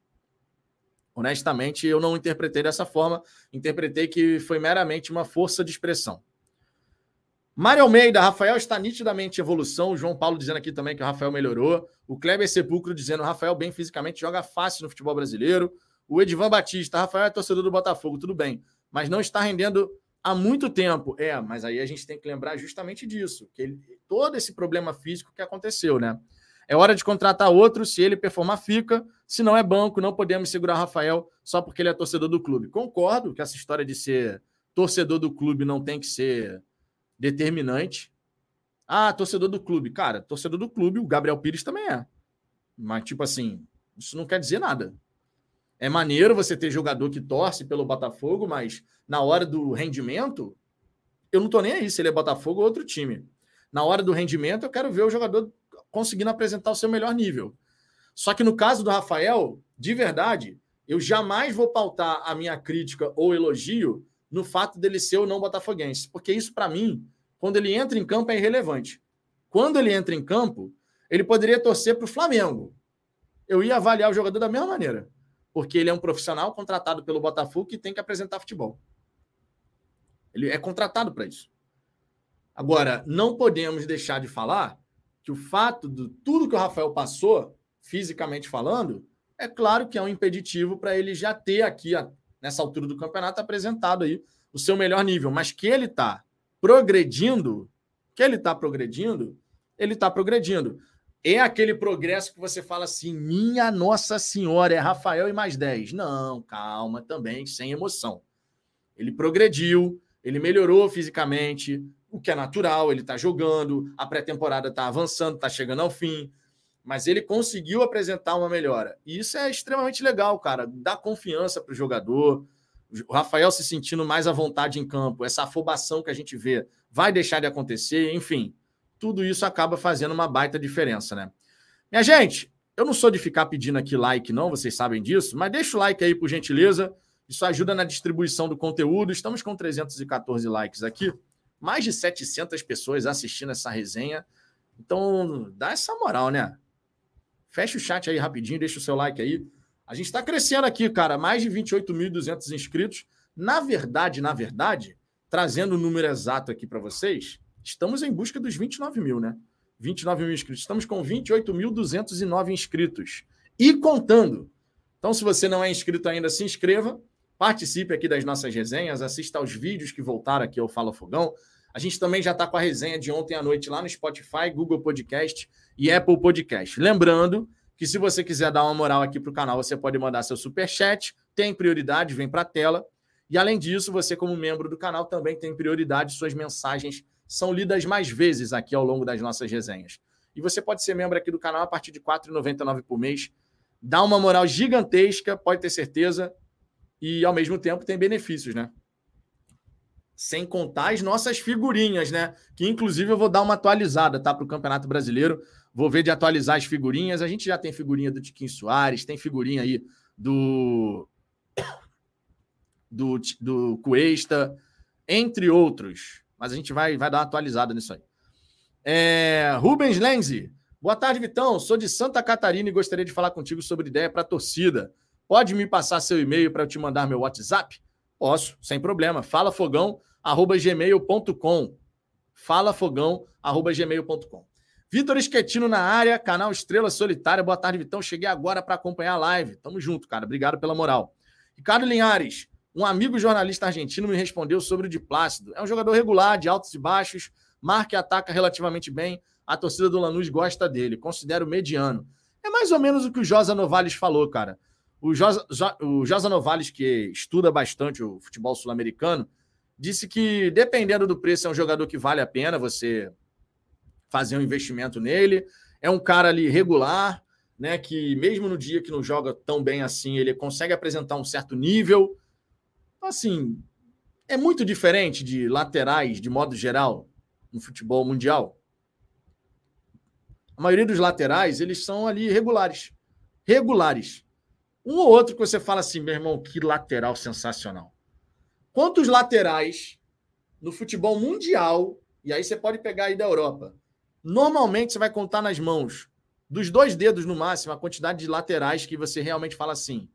Honestamente, eu não interpretei dessa forma. Interpretei que foi meramente uma força de expressão. Mário Almeida, Rafael está nitidamente em evolução. O João Paulo dizendo aqui também que o Rafael melhorou. O Kleber Sepulcro dizendo o Rafael bem fisicamente joga fácil no futebol brasileiro. O Edivan Batista, Rafael é torcedor do Botafogo, tudo bem. mas não está rendendo há muito tempo. É, mas aí a gente tem que lembrar justamente disso, que ele, todo esse problema físico que aconteceu, né? É hora de contratar outro, se ele performar, fica. Se não é banco, não podemos segurar Rafael só porque ele é torcedor do clube. Concordo que essa história de ser torcedor do clube não tem que ser determinante. Ah, torcedor do clube. Cara, torcedor do clube, o Gabriel Pires também é. Mas, tipo assim, isso não quer dizer nada. É maneiro você ter jogador que torce pelo Botafogo, mas na hora do rendimento, eu não tô nem aí se ele é Botafogo ou outro time. Na hora do rendimento, eu quero ver o jogador conseguindo apresentar o seu melhor nível. Só que no caso do Rafael, de verdade, eu jamais vou pautar a minha crítica ou elogio no fato dele ser ou não botafoguense, porque isso para mim, quando ele entra em campo é irrelevante. Quando ele entra em campo, ele poderia torcer para o Flamengo. Eu ia avaliar o jogador da mesma maneira porque ele é um profissional contratado pelo Botafogo que tem que apresentar futebol. Ele é contratado para isso. Agora, não podemos deixar de falar que o fato de tudo que o Rafael passou, fisicamente falando, é claro que é um impeditivo para ele já ter aqui, nessa altura do campeonato, apresentado aí o seu melhor nível. Mas que ele está progredindo, que ele está progredindo, ele está progredindo. É aquele progresso que você fala assim, minha Nossa Senhora, é Rafael e mais 10. Não, calma também, sem emoção. Ele progrediu, ele melhorou fisicamente, o que é natural, ele está jogando, a pré-temporada está avançando, está chegando ao fim, mas ele conseguiu apresentar uma melhora. E isso é extremamente legal, cara. Dá confiança para o jogador. O Rafael se sentindo mais à vontade em campo, essa afobação que a gente vê vai deixar de acontecer, enfim tudo isso acaba fazendo uma baita diferença, né? Minha gente, eu não sou de ficar pedindo aqui like, não, vocês sabem disso, mas deixa o like aí, por gentileza. Isso ajuda na distribuição do conteúdo. Estamos com 314 likes aqui, mais de 700 pessoas assistindo essa resenha. Então, dá essa moral, né? Fecha o chat aí rapidinho, deixa o seu like aí. A gente está crescendo aqui, cara, mais de 28.200 inscritos. Na verdade, na verdade, trazendo o número exato aqui para vocês, Estamos em busca dos 29 mil, né? 29 mil inscritos. Estamos com 28.209 inscritos. E contando. Então, se você não é inscrito ainda, se inscreva. Participe aqui das nossas resenhas. Assista aos vídeos que voltaram aqui ao Fala Fogão. A gente também já está com a resenha de ontem à noite lá no Spotify, Google Podcast e Apple Podcast. Lembrando que se você quiser dar uma moral aqui para o canal, você pode mandar seu super chat. Tem prioridade, vem para a tela. E além disso, você como membro do canal também tem prioridade suas mensagens são lidas mais vezes aqui ao longo das nossas resenhas. E você pode ser membro aqui do canal a partir de R$ 4,99 por mês. Dá uma moral gigantesca, pode ter certeza. E ao mesmo tempo tem benefícios, né? Sem contar as nossas figurinhas, né? Que inclusive eu vou dar uma atualizada, tá? Para o Campeonato Brasileiro. Vou ver de atualizar as figurinhas. A gente já tem figurinha do Tiquinho Soares, tem figurinha aí do. Do, do Cuesta, entre outros. Mas a gente vai, vai dar uma atualizada nisso aí. É, Rubens Lenzi. Boa tarde, Vitão. Sou de Santa Catarina e gostaria de falar contigo sobre ideia para torcida. Pode me passar seu e-mail para eu te mandar meu WhatsApp? Posso, sem problema. falafogão@gmail.com. falafogão@gmail.com. Vitor Esquetino na área, canal Estrela Solitária. Boa tarde, Vitão. Cheguei agora para acompanhar a live. Tamo junto, cara. Obrigado pela moral. Ricardo Linhares. Um amigo jornalista argentino me respondeu sobre o de Plácido. É um jogador regular, de altos e baixos, marca e ataca relativamente bem. A torcida do Lanús gosta dele, considero mediano. É mais ou menos o que o Josa Novales falou, cara. O Josa, o Josa Novales, que estuda bastante o futebol sul-americano, disse que, dependendo do preço, é um jogador que vale a pena você fazer um investimento nele. É um cara ali regular, né? Que mesmo no dia que não joga tão bem assim, ele consegue apresentar um certo nível assim, é muito diferente de laterais, de modo geral, no futebol mundial. A maioria dos laterais, eles são ali regulares. Regulares. Um ou outro que você fala assim, meu irmão, que lateral sensacional. Quantos laterais no futebol mundial, e aí você pode pegar aí da Europa, normalmente você vai contar nas mãos, dos dois dedos no máximo, a quantidade de laterais que você realmente fala assim,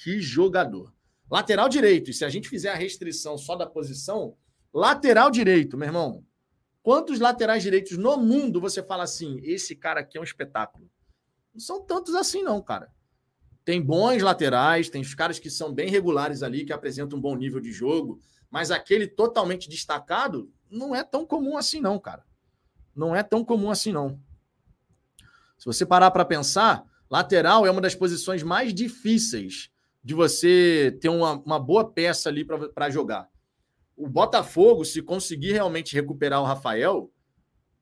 que jogador. Lateral direito, e se a gente fizer a restrição só da posição, lateral direito, meu irmão. Quantos laterais direitos no mundo você fala assim, esse cara aqui é um espetáculo? Não são tantos assim, não, cara. Tem bons laterais, tem os caras que são bem regulares ali, que apresentam um bom nível de jogo, mas aquele totalmente destacado não é tão comum assim, não, cara. Não é tão comum assim, não. Se você parar para pensar, lateral é uma das posições mais difíceis de você ter uma, uma boa peça ali para jogar. O Botafogo, se conseguir realmente recuperar o Rafael,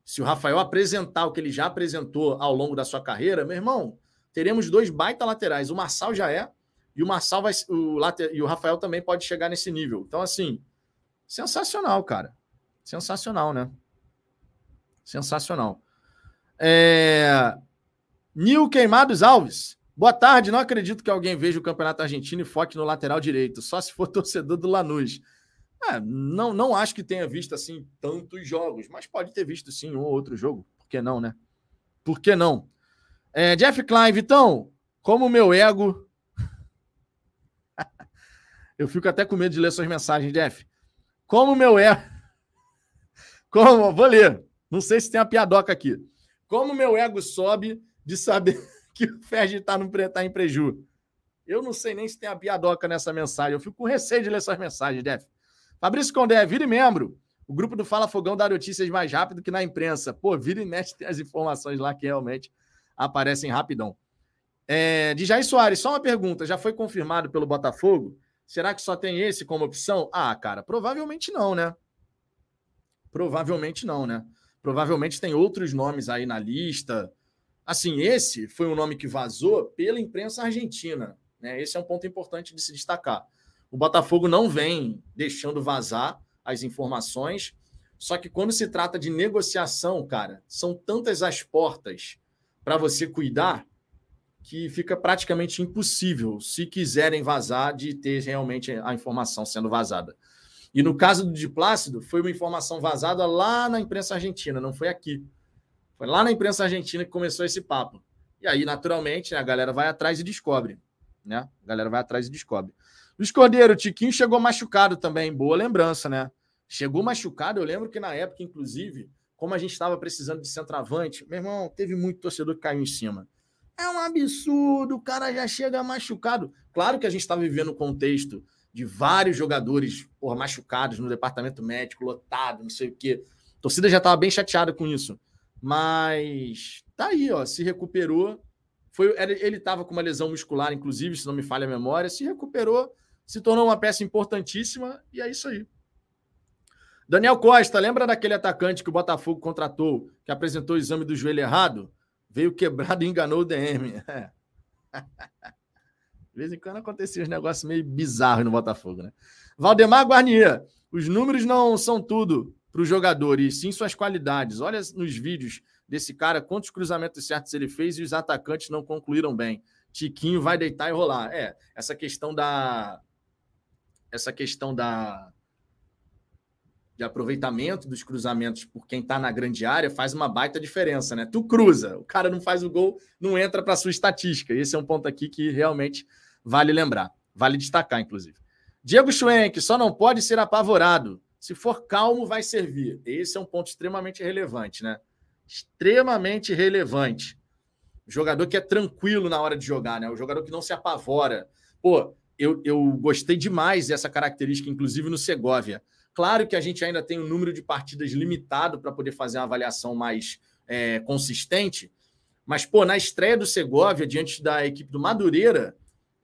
se o Rafael apresentar o que ele já apresentou ao longo da sua carreira, meu irmão, teremos dois baita laterais. O Marçal já é, e o Marçal vai. O later, e o Rafael também pode chegar nesse nível. Então, assim, sensacional, cara. Sensacional, né? Sensacional. É... Nil Queimados Alves. Boa tarde. Não acredito que alguém veja o Campeonato Argentino e foque no lateral direito, só se for torcedor do Lanús. É, não, não acho que tenha visto assim tantos jogos, mas pode ter visto sim um ou outro jogo. Por que não, né? Por que não? É, Jeff Klein, Vitão, como meu ego. Eu fico até com medo de ler suas mensagens, Jeff. Como meu ego. Como, vou ler. Não sei se tem a piadoca aqui. Como meu ego sobe de saber que o Ferdi está tá em preju. Eu não sei nem se tem a piadoca nessa mensagem. Eu fico com receio de ler suas mensagens, Jeff. Fabrício Condé, vire membro. O grupo do Fala Fogão dá notícias mais rápido que na imprensa. Pô, vira e mexe tem as informações lá que realmente aparecem rapidão. É, de Jair Soares, só uma pergunta. Já foi confirmado pelo Botafogo? Será que só tem esse como opção? Ah, cara, provavelmente não, né? Provavelmente não, né? Provavelmente tem outros nomes aí na lista. Assim, esse foi um nome que vazou pela imprensa argentina. Né? Esse é um ponto importante de se destacar. O Botafogo não vem deixando vazar as informações. Só que quando se trata de negociação, cara, são tantas as portas para você cuidar que fica praticamente impossível, se quiserem vazar, de ter realmente a informação sendo vazada. E no caso do Di Plácido, foi uma informação vazada lá na imprensa argentina, não foi aqui. Foi lá na imprensa argentina que começou esse papo. E aí, naturalmente, a galera vai atrás e descobre. Né? A galera vai atrás e descobre. Luiz Cordeiro, o Tiquinho chegou machucado também. Boa lembrança, né? Chegou machucado. Eu lembro que na época, inclusive, como a gente estava precisando de centroavante, meu irmão, teve muito torcedor que caiu em cima. É um absurdo, o cara já chega machucado. Claro que a gente estava vivendo um contexto de vários jogadores porra, machucados no departamento médico, lotado, não sei o quê. A torcida já estava bem chateada com isso. Mas tá aí, ó, se recuperou. Foi, ele estava com uma lesão muscular, inclusive, se não me falha a memória, se recuperou se tornou uma peça importantíssima e é isso aí. Daniel Costa, lembra daquele atacante que o Botafogo contratou, que apresentou o exame do joelho errado? Veio quebrado e enganou o DM. É. De vez em quando acontecia uns negócios meio bizarros no Botafogo, né? Valdemar Guarnier, os números não são tudo para o jogador, e sim suas qualidades. Olha nos vídeos desse cara quantos cruzamentos certos ele fez e os atacantes não concluíram bem. Tiquinho vai deitar e rolar. É, essa questão da essa questão da de aproveitamento dos cruzamentos por quem está na grande área faz uma baita diferença, né? Tu cruza, o cara não faz o gol, não entra para sua estatística. Esse é um ponto aqui que realmente vale lembrar, vale destacar, inclusive. Diego Schwenk só não pode ser apavorado. Se for calmo, vai servir. Esse é um ponto extremamente relevante, né? Extremamente relevante. O jogador que é tranquilo na hora de jogar, né? O jogador que não se apavora. Pô, eu, eu gostei demais dessa característica, inclusive no Segovia. Claro que a gente ainda tem um número de partidas limitado para poder fazer uma avaliação mais é, consistente, mas, pô, na estreia do Segovia, diante da equipe do Madureira,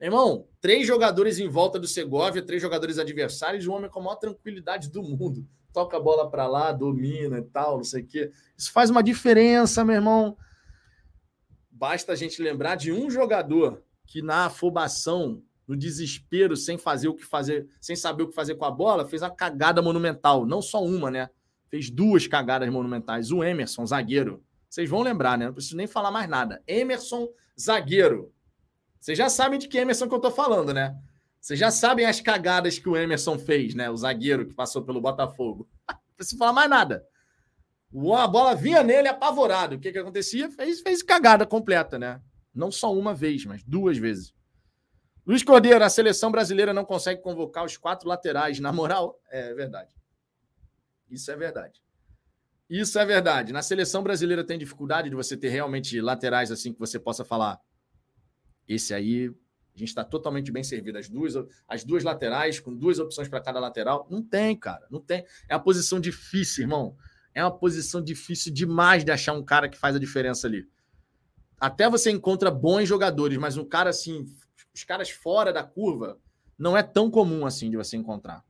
irmão, três jogadores em volta do Segovia, três jogadores adversários, um homem com a maior tranquilidade do mundo. Toca a bola para lá, domina e tal, não sei o quê. Isso faz uma diferença, meu irmão. Basta a gente lembrar de um jogador que na afobação no desespero, sem fazer o que fazer, sem saber o que fazer com a bola, fez uma cagada monumental. Não só uma, né? Fez duas cagadas monumentais. O Emerson, zagueiro. Vocês vão lembrar, né? Não preciso nem falar mais nada. Emerson, zagueiro. Vocês já sabem de que Emerson que eu tô falando, né? Vocês já sabem as cagadas que o Emerson fez, né? O zagueiro que passou pelo Botafogo. Não preciso falar mais nada. A bola vinha nele apavorado. O que, que acontecia? Fez, fez cagada completa, né? Não só uma vez, mas duas vezes. Luiz Cordeiro, a seleção brasileira não consegue convocar os quatro laterais. Na moral, é verdade. Isso é verdade. Isso é verdade. Na seleção brasileira tem dificuldade de você ter realmente laterais assim que você possa falar. Esse aí A gente está totalmente bem servido. As duas, as duas laterais, com duas opções para cada lateral. Não tem, cara. Não tem. É uma posição difícil, irmão. É uma posição difícil demais de achar um cara que faz a diferença ali. Até você encontra bons jogadores, mas um cara assim, os caras fora da curva, não é tão comum assim de você encontrar.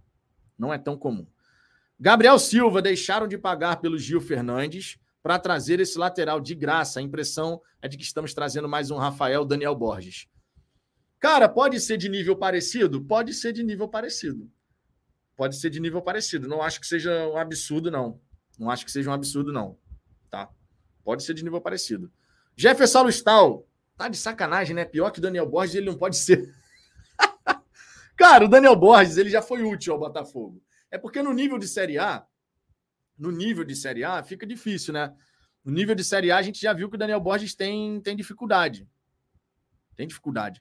Não é tão comum. Gabriel Silva deixaram de pagar pelo Gil Fernandes para trazer esse lateral de graça. A impressão é de que estamos trazendo mais um Rafael Daniel Borges. Cara, pode ser de nível parecido? Pode ser de nível parecido. Pode ser de nível parecido. Não acho que seja um absurdo, não. Não acho que seja um absurdo, não. Tá? Pode ser de nível parecido. Jefferson Lustal. Tá de sacanagem, né? Pior que o Daniel Borges, ele não pode ser. Cara, o Daniel Borges, ele já foi útil ao Botafogo. É porque no nível de Série A, no nível de Série A, fica difícil, né? No nível de Série A, a gente já viu que o Daniel Borges tem, tem dificuldade. Tem dificuldade.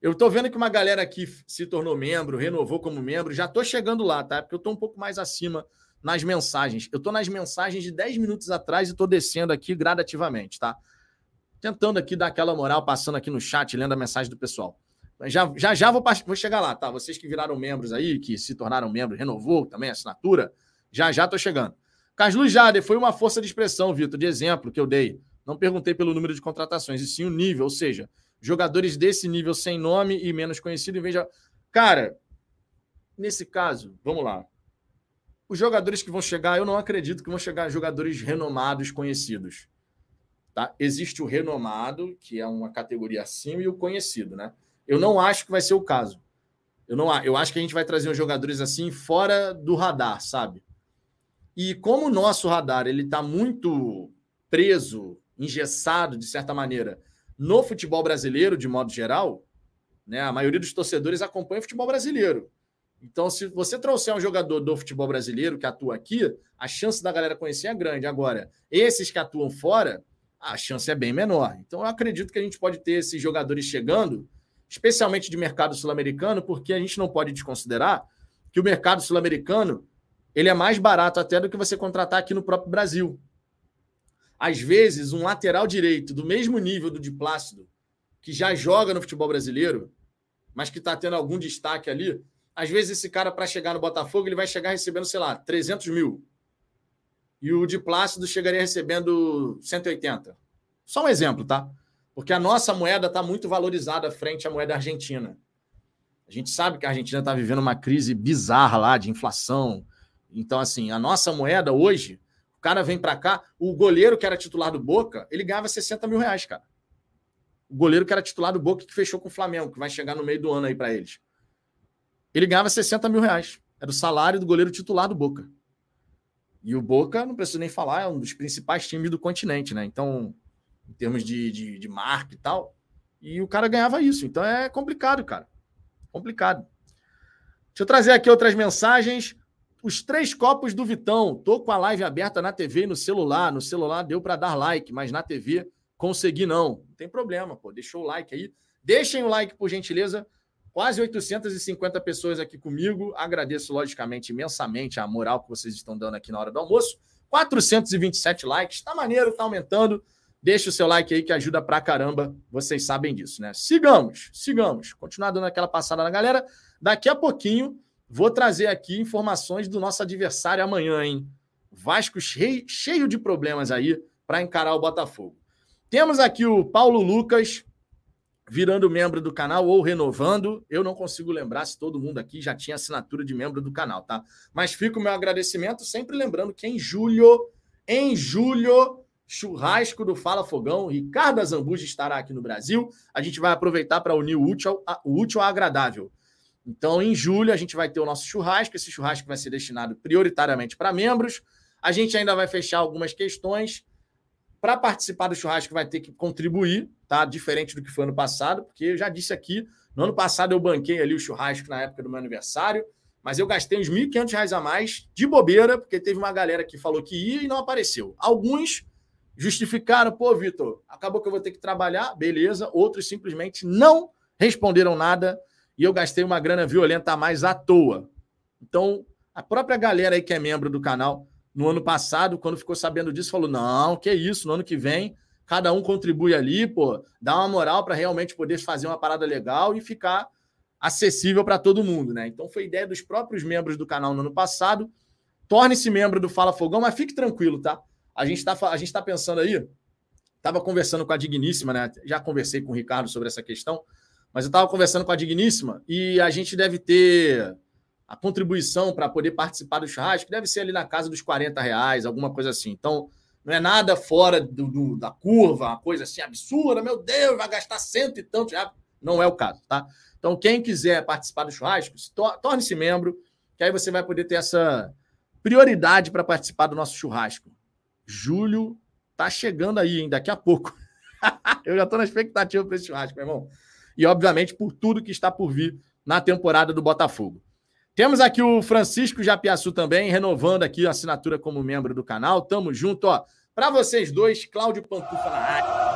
Eu tô vendo que uma galera aqui se tornou membro, renovou como membro, já tô chegando lá, tá? Porque eu tô um pouco mais acima nas mensagens. Eu tô nas mensagens de 10 minutos atrás e tô descendo aqui gradativamente, tá? Tentando aqui dar aquela moral, passando aqui no chat, lendo a mensagem do pessoal. Já já, já vou, vou chegar lá, tá? Vocês que viraram membros aí, que se tornaram membros, renovou também a assinatura, já já tô chegando. Carlos Jader foi uma força de expressão, Vitor, de exemplo que eu dei. Não perguntei pelo número de contratações, e sim o nível, ou seja, jogadores desse nível sem nome e menos conhecido, em. Cara, nesse caso, vamos lá. Os jogadores que vão chegar, eu não acredito que vão chegar jogadores renomados, conhecidos. Tá? Existe o renomado, que é uma categoria acima, e o conhecido, né? Eu não acho que vai ser o caso. Eu não eu acho que a gente vai trazer uns jogadores assim fora do radar, sabe? E como o nosso radar ele está muito preso, engessado de certa maneira no futebol brasileiro, de modo geral, né? A maioria dos torcedores acompanha o futebol brasileiro. Então, se você trouxer um jogador do futebol brasileiro que atua aqui, a chance da galera conhecer é grande. Agora, esses que atuam fora, a chance é bem menor. Então, eu acredito que a gente pode ter esses jogadores chegando, especialmente de mercado sul-americano, porque a gente não pode desconsiderar que o mercado sul-americano ele é mais barato até do que você contratar aqui no próprio Brasil às vezes, um lateral direito do mesmo nível do de Plácido, que já joga no futebol brasileiro, mas que está tendo algum destaque ali, às vezes esse cara, para chegar no Botafogo, ele vai chegar recebendo, sei lá, 300 mil. E o de Plácido chegaria recebendo 180. Só um exemplo, tá? Porque a nossa moeda está muito valorizada frente à moeda argentina. A gente sabe que a Argentina está vivendo uma crise bizarra lá de inflação. Então, assim, a nossa moeda hoje cara vem para cá, o goleiro que era titular do Boca, ele ganhava 60 mil reais, cara. O goleiro que era titular do Boca que fechou com o Flamengo, que vai chegar no meio do ano aí para eles. Ele ganhava 60 mil reais. Era o salário do goleiro titular do Boca. E o Boca, não preciso nem falar, é um dos principais times do continente, né? Então, em termos de, de, de marca e tal. E o cara ganhava isso. Então é complicado, cara. Complicado. Deixa eu trazer aqui outras mensagens. Os três copos do Vitão. Tô com a live aberta na TV e no celular. No celular deu para dar like, mas na TV consegui não. Não tem problema, pô. Deixou o like aí. Deixem o like, por gentileza. Quase 850 pessoas aqui comigo. Agradeço, logicamente, imensamente a moral que vocês estão dando aqui na hora do almoço. 427 likes. Tá maneiro, tá aumentando. Deixa o seu like aí que ajuda pra caramba. Vocês sabem disso, né? Sigamos, sigamos. Continuar dando aquela passada na galera. Daqui a pouquinho Vou trazer aqui informações do nosso adversário amanhã, hein? Vasco cheio, cheio de problemas aí para encarar o Botafogo. Temos aqui o Paulo Lucas virando membro do canal ou renovando. Eu não consigo lembrar se todo mundo aqui já tinha assinatura de membro do canal, tá? Mas fica o meu agradecimento, sempre lembrando que em julho, em julho, churrasco do Fala Fogão, Ricardo Azambuja estará aqui no Brasil. A gente vai aproveitar para unir o útil, o útil ao agradável. Então, em julho, a gente vai ter o nosso churrasco. Esse churrasco vai ser destinado prioritariamente para membros. A gente ainda vai fechar algumas questões. Para participar do churrasco, vai ter que contribuir, tá? Diferente do que foi ano passado, porque eu já disse aqui, no ano passado eu banquei ali o churrasco na época do meu aniversário, mas eu gastei uns R$ 1.500 a mais de bobeira, porque teve uma galera que falou que ia e não apareceu. Alguns justificaram, pô, Vitor, acabou que eu vou ter que trabalhar, beleza. Outros simplesmente não responderam nada e eu gastei uma grana violenta a mais à toa. Então, a própria galera aí que é membro do canal, no ano passado, quando ficou sabendo disso, falou: não, que isso, no ano que vem cada um contribui ali, pô, dá uma moral para realmente poder fazer uma parada legal e ficar acessível para todo mundo, né? Então foi ideia dos próprios membros do canal no ano passado. Torne-se membro do Fala Fogão, mas fique tranquilo, tá? A gente está a gente tá pensando aí, estava conversando com a Digníssima, né? Já conversei com o Ricardo sobre essa questão, mas eu estava conversando com a Digníssima e a gente deve ter a contribuição para poder participar do churrasco, deve ser ali na casa dos 40 reais, alguma coisa assim. Então, não é nada fora do, do, da curva, uma coisa assim absurda, meu Deus, vai gastar cento e tanto reais. Não é o caso, tá? Então, quem quiser participar do churrasco, torne-se membro, que aí você vai poder ter essa prioridade para participar do nosso churrasco. Julho tá chegando aí, hein? Daqui a pouco. Eu já estou na expectativa para esse churrasco, meu irmão. E, obviamente, por tudo que está por vir na temporada do Botafogo. Temos aqui o Francisco Japiaçu também, renovando aqui a assinatura como membro do canal. Tamo junto, ó. Para vocês dois, Cláudio Pantufa na área.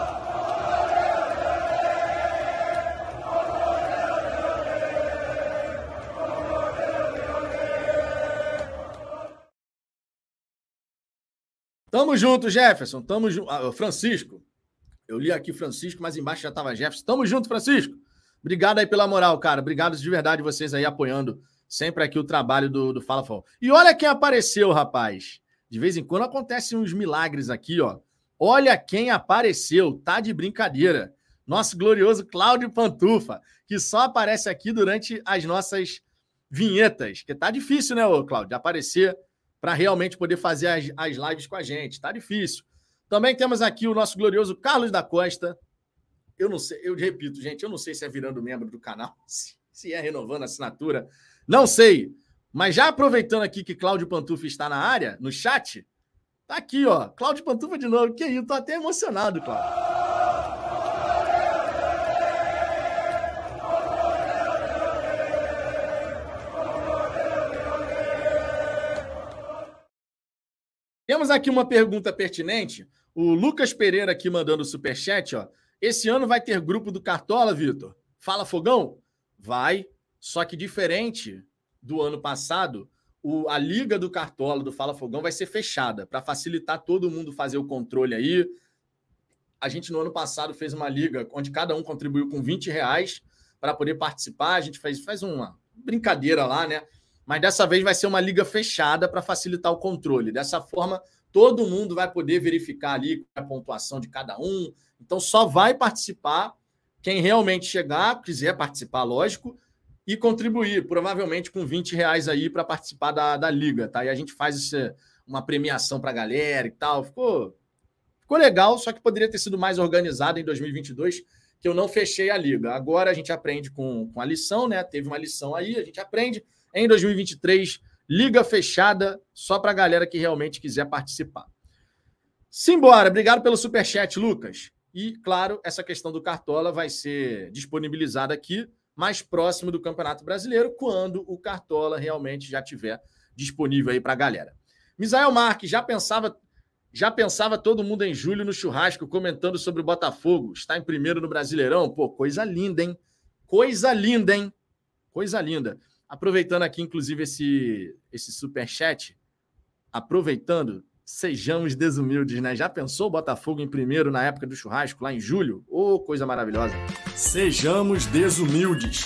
Tamo junto, Jefferson. Tamo junto. Ah, Francisco. Eu li aqui Francisco, mas embaixo já tava Jefferson. Tamo junto, Francisco. Obrigado aí pela moral, cara. Obrigado de verdade vocês aí apoiando sempre aqui o trabalho do, do Fala Fala. E olha quem apareceu, rapaz. De vez em quando acontecem uns milagres aqui, ó. Olha quem apareceu. Tá de brincadeira. Nosso glorioso Cláudio Pantufa, que só aparece aqui durante as nossas vinhetas. Que tá difícil, né, Cláudio, de aparecer para realmente poder fazer as, as lives com a gente. Está difícil. Também temos aqui o nosso glorioso Carlos da Costa. Eu não sei, eu repito, gente, eu não sei se é virando membro do canal, se é renovando a assinatura. Não sei. Mas já aproveitando aqui que Cláudio Pantufa está na área, no chat, tá aqui, ó. Cláudio Pantufa de novo. Que isso, tô até emocionado, Cláudio. Temos aqui uma pergunta pertinente. O Lucas Pereira aqui mandando o superchat, ó. Esse ano vai ter grupo do Cartola, Vitor? Fala Fogão? Vai, só que diferente do ano passado, o, a liga do Cartola, do Fala Fogão, vai ser fechada para facilitar todo mundo fazer o controle aí. A gente, no ano passado, fez uma liga onde cada um contribuiu com 20 reais para poder participar. A gente fez, fez uma brincadeira lá, né? mas dessa vez vai ser uma liga fechada para facilitar o controle. Dessa forma, todo mundo vai poder verificar ali a pontuação de cada um. Então, só vai participar quem realmente chegar, quiser participar, lógico, e contribuir, provavelmente com 20 reais aí para participar da, da liga, tá? E a gente faz uma premiação para a galera e tal. Ficou, ficou legal, só que poderia ter sido mais organizado em 2022, que eu não fechei a liga. Agora a gente aprende com, com a lição, né? Teve uma lição aí, a gente aprende em 2023. Liga fechada só para a galera que realmente quiser participar. Simbora. Obrigado pelo superchat, Lucas. E, claro, essa questão do Cartola vai ser disponibilizada aqui mais próximo do Campeonato Brasileiro, quando o Cartola realmente já tiver disponível aí para a galera. Misael Marques, já pensava, já pensava todo mundo em julho no churrasco comentando sobre o Botafogo. Está em primeiro no Brasileirão? Pô, coisa linda, hein? Coisa linda, hein? Coisa linda. Aproveitando aqui, inclusive, esse, esse super chat, aproveitando, sejamos desumildes, né? Já pensou o Botafogo em primeiro na época do churrasco, lá em julho? Ô, oh, coisa maravilhosa. Sejamos desumildes.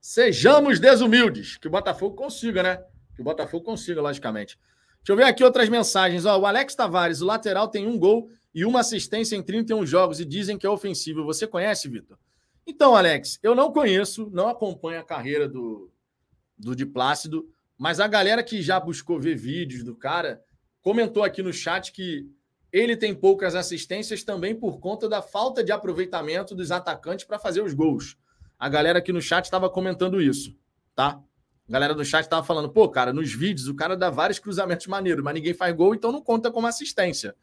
Sejamos desumildes. Que o Botafogo consiga, né? Que o Botafogo consiga, logicamente. Deixa eu ver aqui outras mensagens. Ó, o Alex Tavares, o lateral tem um gol e uma assistência em 31 jogos e dizem que é ofensivo. Você conhece, Vitor? Então, Alex, eu não conheço, não acompanho a carreira do, do Di Plácido, mas a galera que já buscou ver vídeos do cara comentou aqui no chat que ele tem poucas assistências também por conta da falta de aproveitamento dos atacantes para fazer os gols. A galera aqui no chat estava comentando isso, tá? A galera do chat estava falando, pô, cara, nos vídeos o cara dá vários cruzamentos maneiros, mas ninguém faz gol, então não conta como assistência.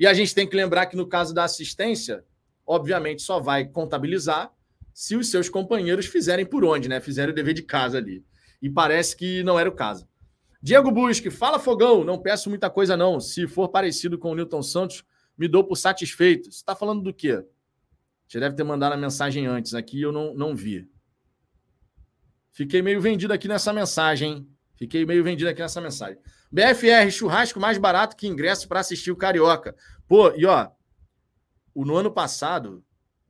E a gente tem que lembrar que no caso da assistência, obviamente só vai contabilizar se os seus companheiros fizerem por onde, né? Fizerem o dever de casa ali. E parece que não era o caso. Diego Busque, fala fogão, não peço muita coisa não. Se for parecido com o Newton Santos, me dou por satisfeito. Você está falando do quê? Você deve ter mandado a mensagem antes aqui, eu não, não vi. Fiquei meio vendido aqui nessa mensagem, hein? Fiquei meio vendido aqui nessa mensagem. BFR, churrasco mais barato que ingresso para assistir o Carioca. Pô, e ó, no ano passado,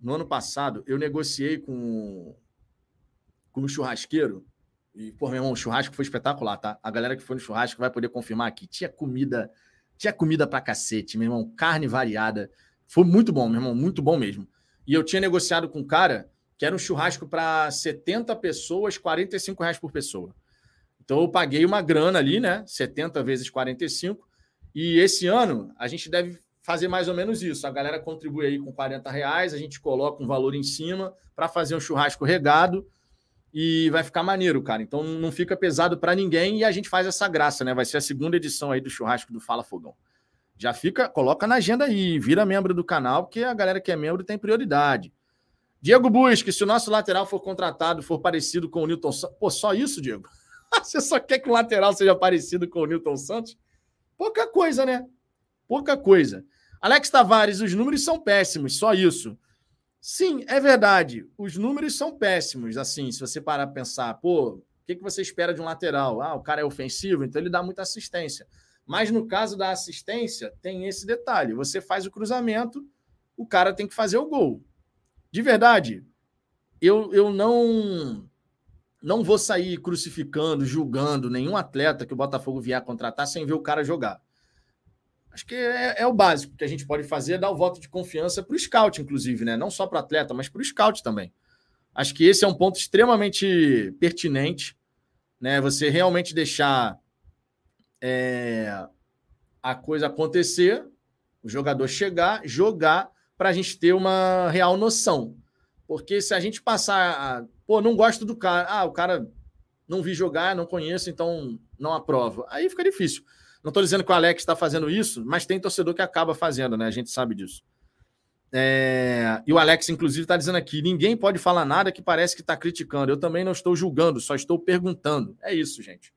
no ano passado, eu negociei com, com um churrasqueiro. E, pô, meu irmão, o churrasco foi espetacular, tá? A galera que foi no churrasco vai poder confirmar aqui. Tinha comida, tinha comida pra cacete, meu irmão, carne variada. Foi muito bom, meu irmão, muito bom mesmo. E eu tinha negociado com um cara que era um churrasco para 70 pessoas, 45 reais por pessoa. Então eu paguei uma grana ali, né? 70 vezes 45. E esse ano a gente deve fazer mais ou menos isso. A galera contribui aí com 40 reais, a gente coloca um valor em cima para fazer um churrasco regado e vai ficar maneiro, cara. Então não fica pesado para ninguém e a gente faz essa graça, né? Vai ser a segunda edição aí do churrasco do Fala Fogão. Já fica, coloca na agenda aí, vira membro do canal, porque a galera que é membro tem prioridade. Diego Busque, se o nosso lateral for contratado, for parecido com o Newton Santos. Pô, só isso, Diego? Você só quer que o lateral seja parecido com o Newton Santos? Pouca coisa, né? Pouca coisa. Alex Tavares, os números são péssimos, só isso. Sim, é verdade. Os números são péssimos. Assim, se você parar para pensar, pô, o que, que você espera de um lateral? Ah, o cara é ofensivo, então ele dá muita assistência. Mas no caso da assistência, tem esse detalhe: você faz o cruzamento, o cara tem que fazer o gol. De verdade, eu, eu não não vou sair crucificando, julgando nenhum atleta que o Botafogo vier contratar sem ver o cara jogar. Acho que é, é o básico que a gente pode fazer, é dar o voto de confiança para o scout, inclusive, né? Não só para atleta, mas para o scout também. Acho que esse é um ponto extremamente pertinente, né? Você realmente deixar é, a coisa acontecer, o jogador chegar, jogar, para a gente ter uma real noção. Porque se a gente passar, a, pô, não gosto do cara, ah, o cara não vi jogar, não conheço, então não aprovo. Aí fica difícil. Não estou dizendo que o Alex está fazendo isso, mas tem torcedor que acaba fazendo, né? A gente sabe disso. É... E o Alex, inclusive, está dizendo aqui: ninguém pode falar nada que parece que está criticando. Eu também não estou julgando, só estou perguntando. É isso, gente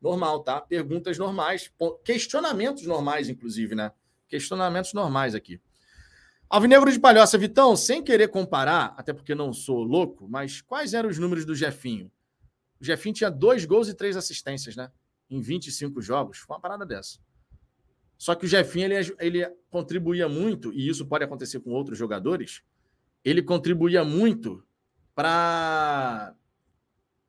normal, tá? Perguntas normais, questionamentos normais, inclusive, né? Questionamentos normais aqui. Alvinegro de Palhoça, Vitão, sem querer comparar, até porque não sou louco, mas quais eram os números do Jefinho? O Jefinho tinha dois gols e três assistências, né? Em 25 jogos. Foi uma parada dessa. Só que o Jefinho, ele, ele contribuía muito, e isso pode acontecer com outros jogadores, ele contribuía muito para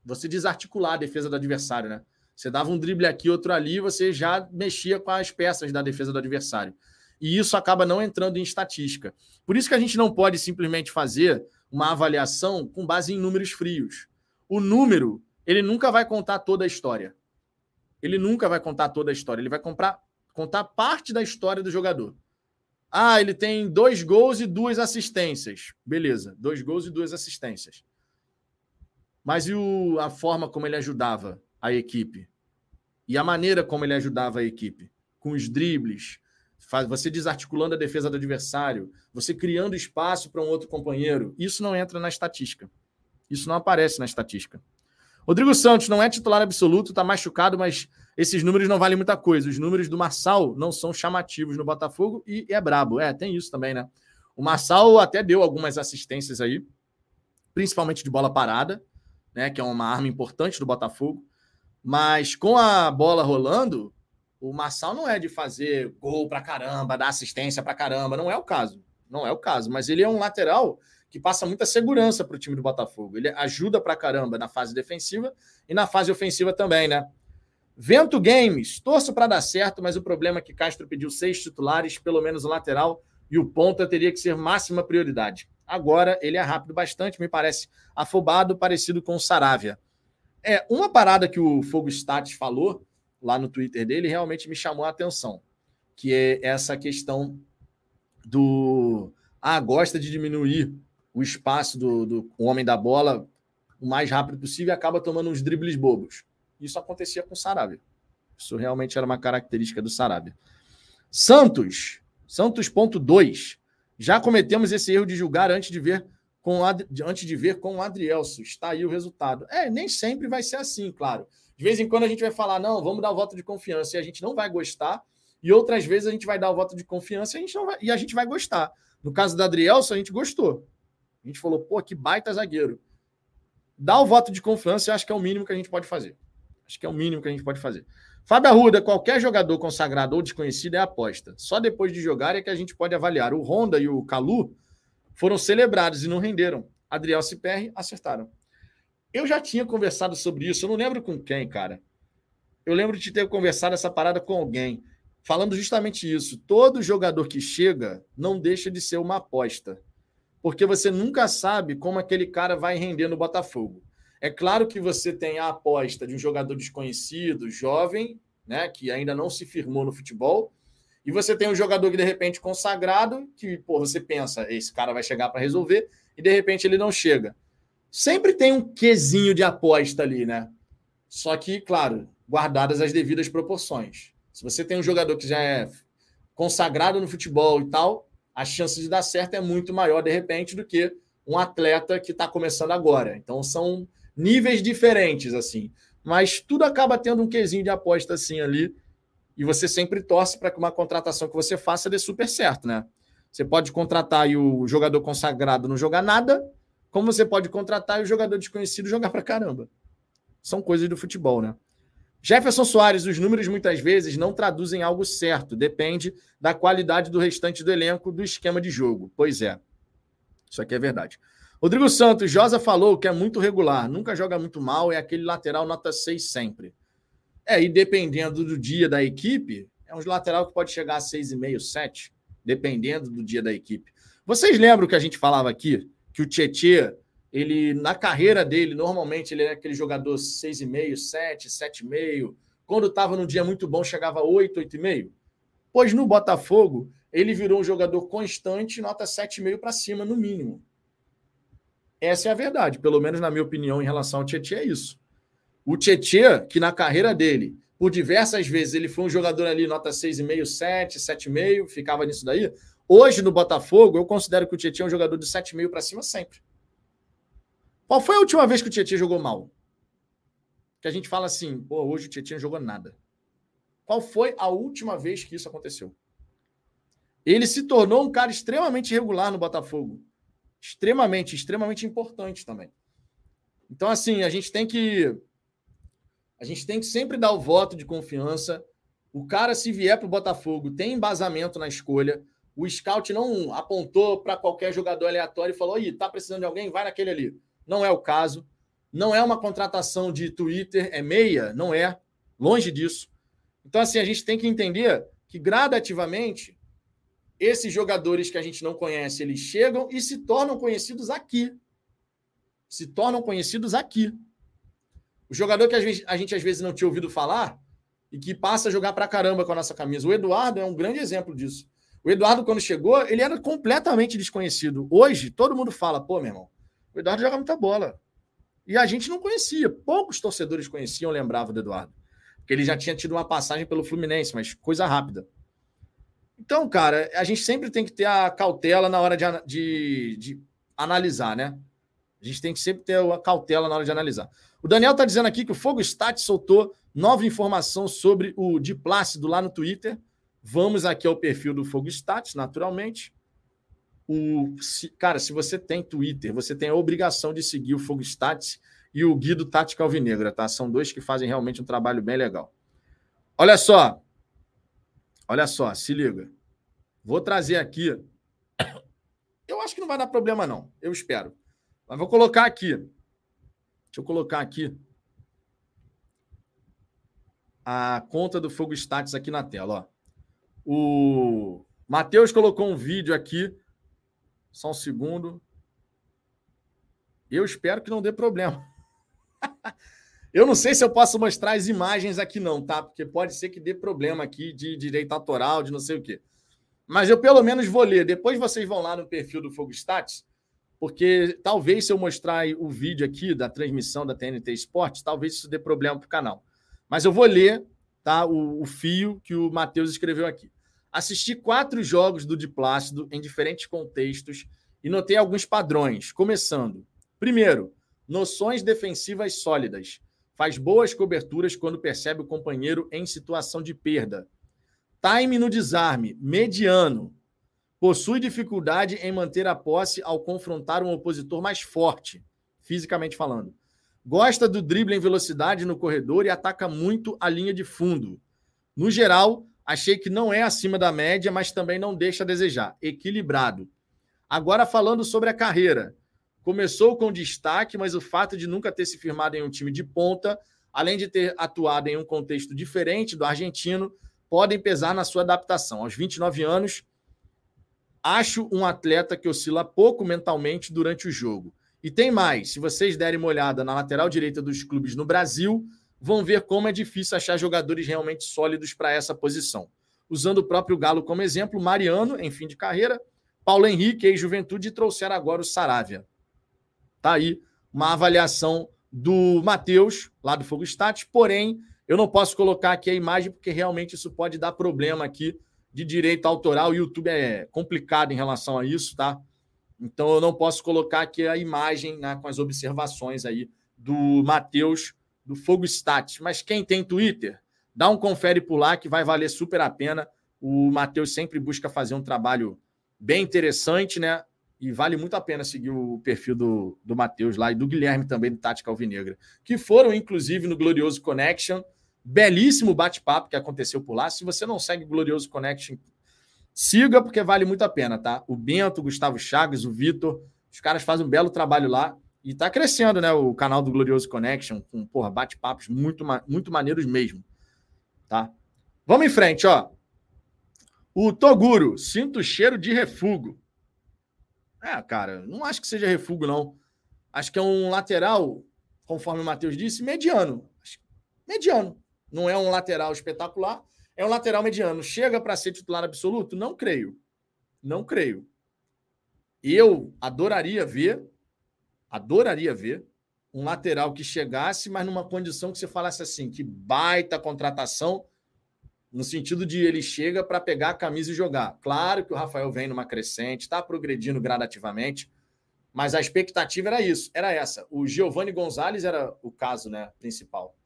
você desarticular a defesa do adversário, né? Você dava um drible aqui, outro ali, você já mexia com as peças da defesa do adversário. E isso acaba não entrando em estatística. Por isso que a gente não pode simplesmente fazer uma avaliação com base em números frios. O número, ele nunca vai contar toda a história. Ele nunca vai contar toda a história. Ele vai comprar, contar parte da história do jogador. Ah, ele tem dois gols e duas assistências. Beleza, dois gols e duas assistências. Mas e o, a forma como ele ajudava a equipe? E a maneira como ele ajudava a equipe, com os dribles, você desarticulando a defesa do adversário, você criando espaço para um outro companheiro, isso não entra na estatística. Isso não aparece na estatística. Rodrigo Santos não é titular absoluto, está machucado, mas esses números não valem muita coisa. Os números do Marçal não são chamativos no Botafogo e é brabo. É, tem isso também, né? O Marçal até deu algumas assistências aí, principalmente de bola parada, né? Que é uma arma importante do Botafogo. Mas com a bola rolando, o Marçal não é de fazer gol pra caramba, dar assistência pra caramba. Não é o caso. Não é o caso. Mas ele é um lateral que passa muita segurança para o time do Botafogo. Ele ajuda pra caramba na fase defensiva e na fase ofensiva também, né? Vento Games, torço para dar certo, mas o problema é que Castro pediu seis titulares, pelo menos o lateral, e o ponta teria que ser máxima prioridade. Agora ele é rápido bastante, me parece afobado, parecido com o Saravia. É, uma parada que o Fogo Stats falou lá no Twitter dele realmente me chamou a atenção, que é essa questão do ah, gosta de diminuir o espaço do, do homem da bola o mais rápido possível e acaba tomando uns dribles bobos. Isso acontecia com o Sarabia. Isso realmente era uma característica do Sarabia. Santos, Santos ponto 2. Já cometemos esse erro de julgar antes de ver com antes de ver com o Adrielso. Está aí o resultado. É, nem sempre vai ser assim, claro. De vez em quando a gente vai falar, não, vamos dar o voto de confiança e a gente não vai gostar. E outras vezes a gente vai dar o voto de confiança e a gente, vai, e a gente vai gostar. No caso do Adrielso, a gente gostou. A gente falou, pô, que baita zagueiro. Dar o voto de confiança, eu acho que é o mínimo que a gente pode fazer. Acho que é o mínimo que a gente pode fazer. Fábio Arruda, qualquer jogador consagrado ou desconhecido é aposta. Só depois de jogar é que a gente pode avaliar. O Honda e o Calu foram celebrados e não renderam. Adriel Ciperri acertaram. Eu já tinha conversado sobre isso, eu não lembro com quem, cara. Eu lembro de ter conversado essa parada com alguém, falando justamente isso. Todo jogador que chega não deixa de ser uma aposta. Porque você nunca sabe como aquele cara vai render no Botafogo. É claro que você tem a aposta de um jogador desconhecido, jovem, né, que ainda não se firmou no futebol, e você tem um jogador que de repente consagrado, que pô, você pensa, esse cara vai chegar para resolver, e de repente ele não chega. Sempre tem um quesinho de aposta ali, né? Só que, claro, guardadas as devidas proporções. Se você tem um jogador que já é consagrado no futebol e tal, a chance de dar certo é muito maior de repente do que um atleta que está começando agora. Então são níveis diferentes, assim. Mas tudo acaba tendo um quesinho de aposta assim ali. E você sempre torce para que uma contratação que você faça dê super certo, né? Você pode contratar e o jogador consagrado não jogar nada, como você pode contratar e o jogador desconhecido jogar para caramba. São coisas do futebol, né? Jefferson Soares, os números muitas vezes não traduzem algo certo, depende da qualidade do restante do elenco, do esquema de jogo. Pois é, isso aqui é verdade. Rodrigo Santos, Josa falou que é muito regular, nunca joga muito mal, é aquele lateral nota 6 sempre. É, e dependendo do dia da equipe, é um lateral que pode chegar a 6,5, 7, dependendo do dia da equipe. Vocês lembram que a gente falava aqui que o Tietê, ele na carreira dele, normalmente ele é aquele jogador 6,5, 7, 7,5. Quando estava num dia muito bom, chegava a 8, 8,5. Pois no Botafogo, ele virou um jogador constante, nota 7,5 para cima, no mínimo. Essa é a verdade, pelo menos na minha opinião em relação ao Tietchan é isso. O Tietchan, que na carreira dele, por diversas vezes, ele foi um jogador ali, nota 6,5, 7, 7,5, ficava nisso daí. Hoje, no Botafogo, eu considero que o Tietchan é um jogador de 7,5 para cima sempre. Qual foi a última vez que o Tietchan jogou mal? Que a gente fala assim, pô, hoje o Tietchan jogou nada. Qual foi a última vez que isso aconteceu? Ele se tornou um cara extremamente regular no Botafogo extremamente, extremamente importante também. Então, assim, a gente tem que. A gente tem que sempre dar o voto de confiança. O cara, se vier para o Botafogo, tem embasamento na escolha. O scout não apontou para qualquer jogador aleatório e falou: Ih, tá precisando de alguém? Vai naquele ali. Não é o caso. Não é uma contratação de Twitter, é meia, não é. Longe disso. Então, assim, a gente tem que entender que gradativamente esses jogadores que a gente não conhece, eles chegam e se tornam conhecidos aqui. Se tornam conhecidos aqui. O jogador que a gente às vezes não tinha ouvido falar e que passa a jogar pra caramba com a nossa camisa. O Eduardo é um grande exemplo disso. O Eduardo, quando chegou, ele era completamente desconhecido. Hoje, todo mundo fala, pô, meu irmão, o Eduardo joga muita bola. E a gente não conhecia. Poucos torcedores conheciam, lembravam do Eduardo. Porque ele já tinha tido uma passagem pelo Fluminense, mas coisa rápida. Então, cara, a gente sempre tem que ter a cautela na hora de, de, de analisar, né? A gente tem que sempre ter a cautela na hora de analisar. O Daniel está dizendo aqui que o Fogo Stat soltou nova informação sobre o de Plácido lá no Twitter. Vamos aqui ao perfil do Fogo Stats, naturalmente. O, se, cara, se você tem Twitter, você tem a obrigação de seguir o Fogo Stats e o Guido Tática Alvinegra, tá? São dois que fazem realmente um trabalho bem legal. Olha só, Olha só, se liga. Vou trazer aqui. Eu acho que não vai dar problema, não. Eu espero. Mas vou colocar aqui. Deixa eu colocar aqui a conta do Fogo Status aqui na tela. Ó. O Matheus colocou um vídeo aqui. Só um segundo. Eu espero que não dê problema. Eu não sei se eu posso mostrar as imagens aqui, não, tá? Porque pode ser que dê problema aqui de direito autoral, de não sei o quê. Mas eu pelo menos vou ler. Depois vocês vão lá no perfil do Fogo Stats, porque talvez se eu mostrar o vídeo aqui da transmissão da TNT Esportes, talvez isso dê problema para o canal. Mas eu vou ler tá, o, o fio que o Matheus escreveu aqui. Assisti quatro jogos do Diplácido em diferentes contextos e notei alguns padrões. Começando. Primeiro, noções defensivas sólidas Faz boas coberturas quando percebe o companheiro em situação de perda. Time no desarme, mediano. Possui dificuldade em manter a posse ao confrontar um opositor mais forte, fisicamente falando. Gosta do drible em velocidade no corredor e ataca muito a linha de fundo. No geral, achei que não é acima da média, mas também não deixa a desejar. Equilibrado. Agora falando sobre a carreira. Começou com destaque, mas o fato de nunca ter se firmado em um time de ponta, além de ter atuado em um contexto diferente do argentino, podem pesar na sua adaptação. Aos 29 anos, acho um atleta que oscila pouco mentalmente durante o jogo. E tem mais: se vocês derem uma olhada na lateral direita dos clubes no Brasil, vão ver como é difícil achar jogadores realmente sólidos para essa posição. Usando o próprio Galo como exemplo, Mariano, em fim de carreira, Paulo Henrique, e trouxeram agora o Saravia. Tá aí uma avaliação do Matheus, lá do Fogo Status, porém, eu não posso colocar aqui a imagem, porque realmente isso pode dar problema aqui de direito autoral. O YouTube é complicado em relação a isso, tá? Então eu não posso colocar aqui a imagem né, com as observações aí do Matheus do Fogo Stats. Mas quem tem Twitter, dá um confere por lá que vai valer super a pena. O Matheus sempre busca fazer um trabalho bem interessante, né? E vale muito a pena seguir o perfil do, do Matheus lá e do Guilherme também, do Tática Alvinegra, que foram, inclusive, no Glorioso Connection. Belíssimo bate-papo que aconteceu por lá. Se você não segue o Glorioso Connection, siga, porque vale muito a pena, tá? O Bento, o Gustavo Chagas, o Vitor, os caras fazem um belo trabalho lá. E tá crescendo, né? O canal do Glorioso Connection, com, porra, bate-papos muito, muito maneiros mesmo. Tá? Vamos em frente, ó. O Toguro, sinto cheiro de refugo. É, cara, não acho que seja refugo, não. Acho que é um lateral, conforme o Matheus disse, mediano. Mediano. Não é um lateral espetacular, é um lateral mediano. Chega para ser titular absoluto? Não creio. Não creio. Eu adoraria ver, adoraria ver um lateral que chegasse, mas numa condição que você falasse assim, que baita contratação, no sentido de ele chega para pegar a camisa e jogar. Claro que o Rafael vem numa crescente, está progredindo gradativamente, mas a expectativa era isso, era essa. O Giovanni Gonzalez era o caso né, principal.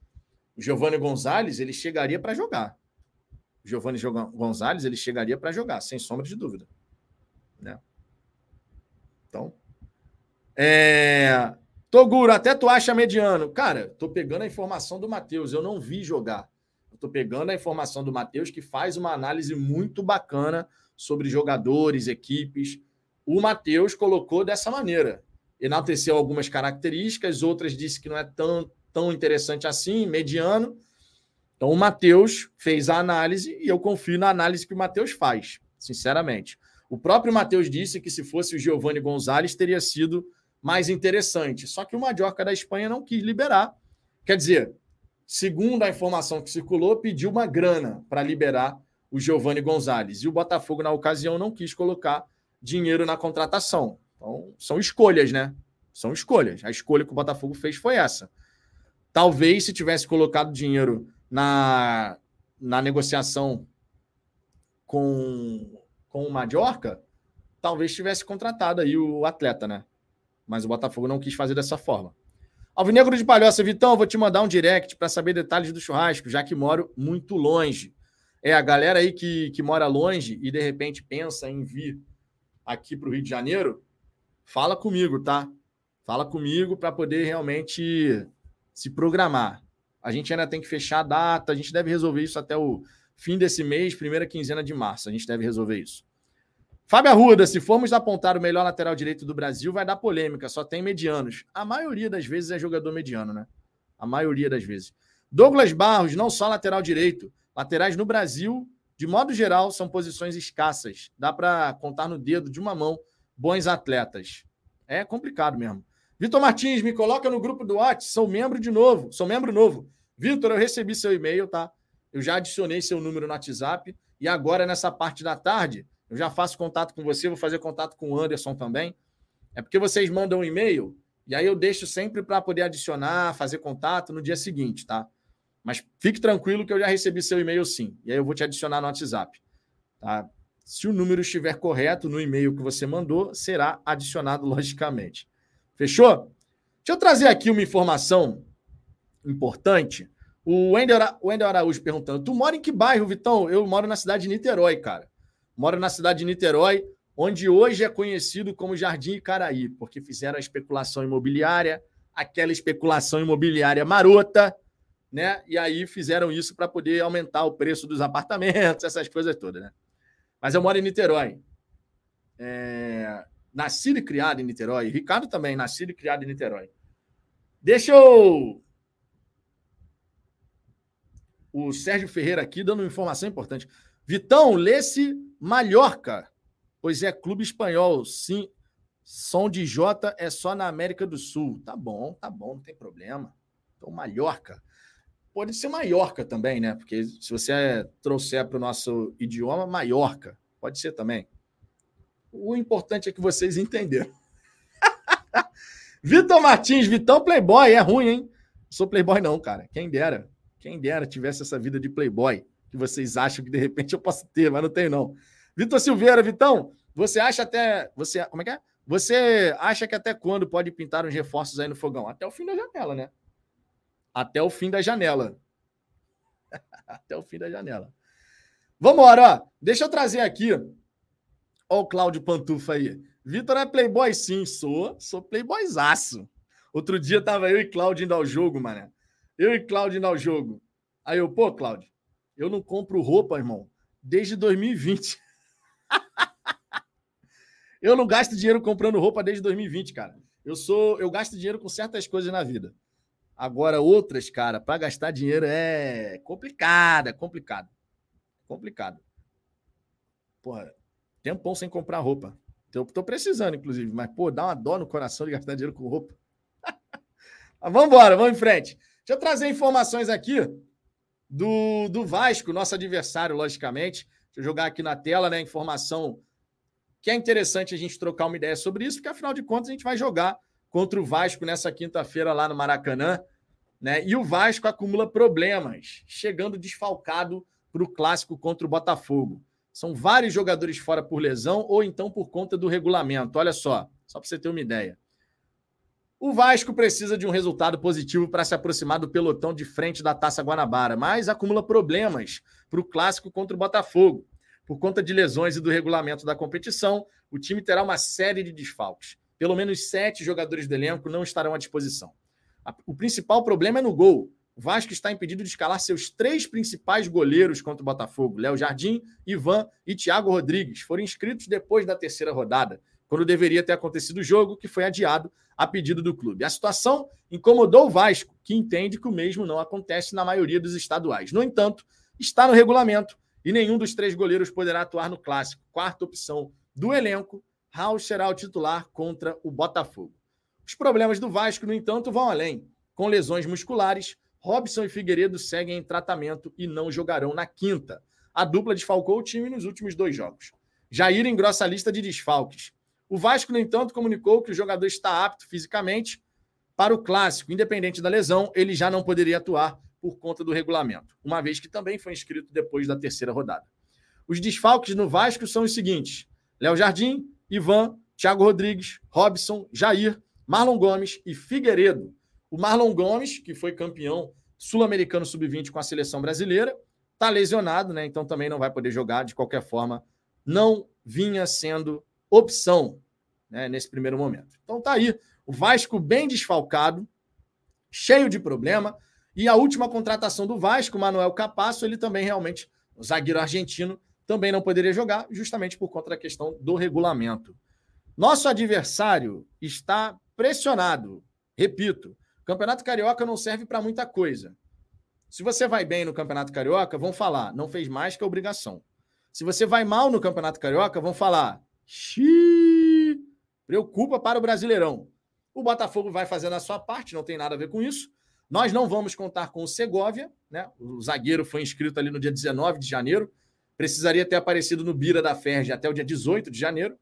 O Giovanni Gonzalez ele chegaria para jogar. O Giovanni Gonzalez ele chegaria para jogar, sem sombra de dúvida. Né? Então, é... Toguro, até tu acha mediano. Cara, tô pegando a informação do Matheus, eu não vi jogar. Estou pegando a informação do Matheus, que faz uma análise muito bacana sobre jogadores, equipes. O Matheus colocou dessa maneira. Enalteceu algumas características, outras disse que não é tão, tão interessante assim, mediano. Então, o Matheus fez a análise e eu confio na análise que o Matheus faz, sinceramente. O próprio Matheus disse que se fosse o Giovanni Gonzalez, teria sido mais interessante. Só que o Majorca da Espanha não quis liberar. Quer dizer, segundo a informação que circulou, pediu uma grana para liberar o Giovanni Gonzalez. E o Botafogo, na ocasião, não quis colocar dinheiro na contratação. Então, são escolhas, né? São escolhas. A escolha que o Botafogo fez foi essa. Talvez, se tivesse colocado dinheiro na, na negociação com, com o Majorca, talvez tivesse contratado aí o atleta, né? Mas o Botafogo não quis fazer dessa forma. Alvinegro de Palhoça, Vitão, vou te mandar um direct para saber detalhes do churrasco, já que moro muito longe. É, a galera aí que, que mora longe e de repente pensa em vir aqui para o Rio de Janeiro, fala comigo, tá? Fala comigo para poder realmente se programar. A gente ainda tem que fechar a data, a gente deve resolver isso até o fim desse mês, primeira quinzena de março. A gente deve resolver isso. Fábio Arruda, se formos apontar o melhor lateral direito do Brasil, vai dar polêmica, só tem medianos. A maioria das vezes é jogador mediano, né? A maioria das vezes. Douglas Barros, não só lateral direito. Laterais no Brasil, de modo geral, são posições escassas. Dá para contar no dedo de uma mão bons atletas. É complicado mesmo. Vitor Martins, me coloca no grupo do WhatsApp. Sou membro de novo. Sou membro novo. Vitor, eu recebi seu e-mail, tá? Eu já adicionei seu número no WhatsApp. E agora, nessa parte da tarde, eu já faço contato com você, vou fazer contato com o Anderson também. É porque vocês mandam um e-mail e aí eu deixo sempre para poder adicionar, fazer contato no dia seguinte, tá? Mas fique tranquilo que eu já recebi seu e-mail sim. E aí eu vou te adicionar no WhatsApp. Tá? Se o número estiver correto no e-mail que você mandou, será adicionado logicamente. Fechou? Deixa eu trazer aqui uma informação importante. O Wendel, Araújo perguntando: Tu mora em que bairro, Vitão? Eu moro na cidade de Niterói, cara. Moro na cidade de Niterói, onde hoje é conhecido como Jardim Icaraí, porque fizeram a especulação imobiliária, aquela especulação imobiliária marota, né? E aí fizeram isso para poder aumentar o preço dos apartamentos, essas coisas todas, né? Mas eu moro em Niterói. É... Nascido e criado em Niterói. Ricardo também, nascido e criado em Niterói. Deixa eu. O Sérgio Ferreira aqui dando uma informação importante. Vitão, lê-se Mallorca, pois é clube espanhol. Sim, som de J é só na América do Sul. Tá bom, tá bom, não tem problema. Então, Mallorca. Pode ser Maiorca também, né? Porque se você trouxer para o nosso idioma, Maiorca. Pode ser também. O importante é que vocês entenderam. Vitor Martins, Vitão Playboy, é ruim, hein? sou Playboy, não, cara. Quem dera. Quem dera tivesse essa vida de Playboy que vocês acham que de repente eu posso ter, mas não tenho, não. Vitor Silveira, Vitão, você acha até. Você, como é que é? Você acha que até quando pode pintar uns reforços aí no fogão? Até o fim da janela, né? Até o fim da janela. Até o fim da janela. Vamos ó. Deixa eu trazer aqui. Ó o Cláudio Pantufa aí. Vitor é playboy sim, sou. Sou playboyzaço. Outro dia tava eu e Cláudio indo ao jogo, mané. Eu e Cláudio indo ao jogo. Aí eu, pô, Cláudio, eu não compro roupa, irmão, desde 2020. eu não gasto dinheiro comprando roupa desde 2020, cara. Eu sou, eu gasto dinheiro com certas coisas na vida. Agora, outras, cara, para gastar dinheiro é complicado, é complicado. Complicado. Porra, tempão sem comprar roupa. Eu tô precisando, inclusive, mas, pô, dá uma dó no coração de gastar dinheiro com roupa. mas vamos embora, vamos em frente. Deixa eu trazer informações aqui do, do Vasco, nosso adversário, logicamente. Deixa eu jogar aqui na tela, né? Informação que é interessante a gente trocar uma ideia sobre isso, porque afinal de contas a gente vai jogar contra o Vasco nessa quinta-feira lá no Maracanã. Né? E o Vasco acumula problemas, chegando desfalcado para o clássico contra o Botafogo. São vários jogadores fora por lesão ou então por conta do regulamento. Olha só, só para você ter uma ideia. O Vasco precisa de um resultado positivo para se aproximar do pelotão de frente da Taça Guanabara, mas acumula problemas para o clássico contra o Botafogo. Por conta de lesões e do regulamento da competição, o time terá uma série de desfalques. Pelo menos sete jogadores do elenco não estarão à disposição. O principal problema é no gol. O Vasco está impedido de escalar seus três principais goleiros contra o Botafogo: Léo Jardim, Ivan e Thiago Rodrigues. Foram inscritos depois da terceira rodada, quando deveria ter acontecido o jogo, que foi adiado a pedido do clube. A situação incomodou o Vasco, que entende que o mesmo não acontece na maioria dos estaduais. No entanto, está no regulamento e nenhum dos três goleiros poderá atuar no clássico. Quarta opção do elenco, Raul será o titular contra o Botafogo. Os problemas do Vasco, no entanto, vão além. Com lesões musculares, Robson e Figueiredo seguem em tratamento e não jogarão na quinta. A dupla desfalcou o time nos últimos dois jogos. Jair engrossa a lista de desfalques. O Vasco, no entanto, comunicou que o jogador está apto fisicamente para o clássico. Independente da lesão, ele já não poderia atuar por conta do regulamento, uma vez que também foi inscrito depois da terceira rodada. Os desfalques no Vasco são os seguintes: Léo Jardim, Ivan, Thiago Rodrigues, Robson, Jair, Marlon Gomes e Figueiredo. O Marlon Gomes, que foi campeão sul-americano sub-20 com a seleção brasileira, está lesionado, né? Então também não vai poder jogar de qualquer forma. Não vinha sendo opção né, nesse primeiro momento. Então tá aí. O Vasco bem desfalcado, cheio de problema. E a última contratação do Vasco, Manuel Capasso, ele também realmente, o zagueiro argentino, também não poderia jogar, justamente por conta da questão do regulamento. Nosso adversário está pressionado. Repito, o Campeonato Carioca não serve para muita coisa. Se você vai bem no Campeonato Carioca, vão falar, não fez mais que a obrigação. Se você vai mal no Campeonato Carioca, vão falar, xiii, preocupa para o Brasileirão. O Botafogo vai fazendo a sua parte, não tem nada a ver com isso. Nós não vamos contar com o Segovia, né? O zagueiro foi inscrito ali no dia 19 de janeiro precisaria ter aparecido no Bira da Ferge até o dia 18 de janeiro.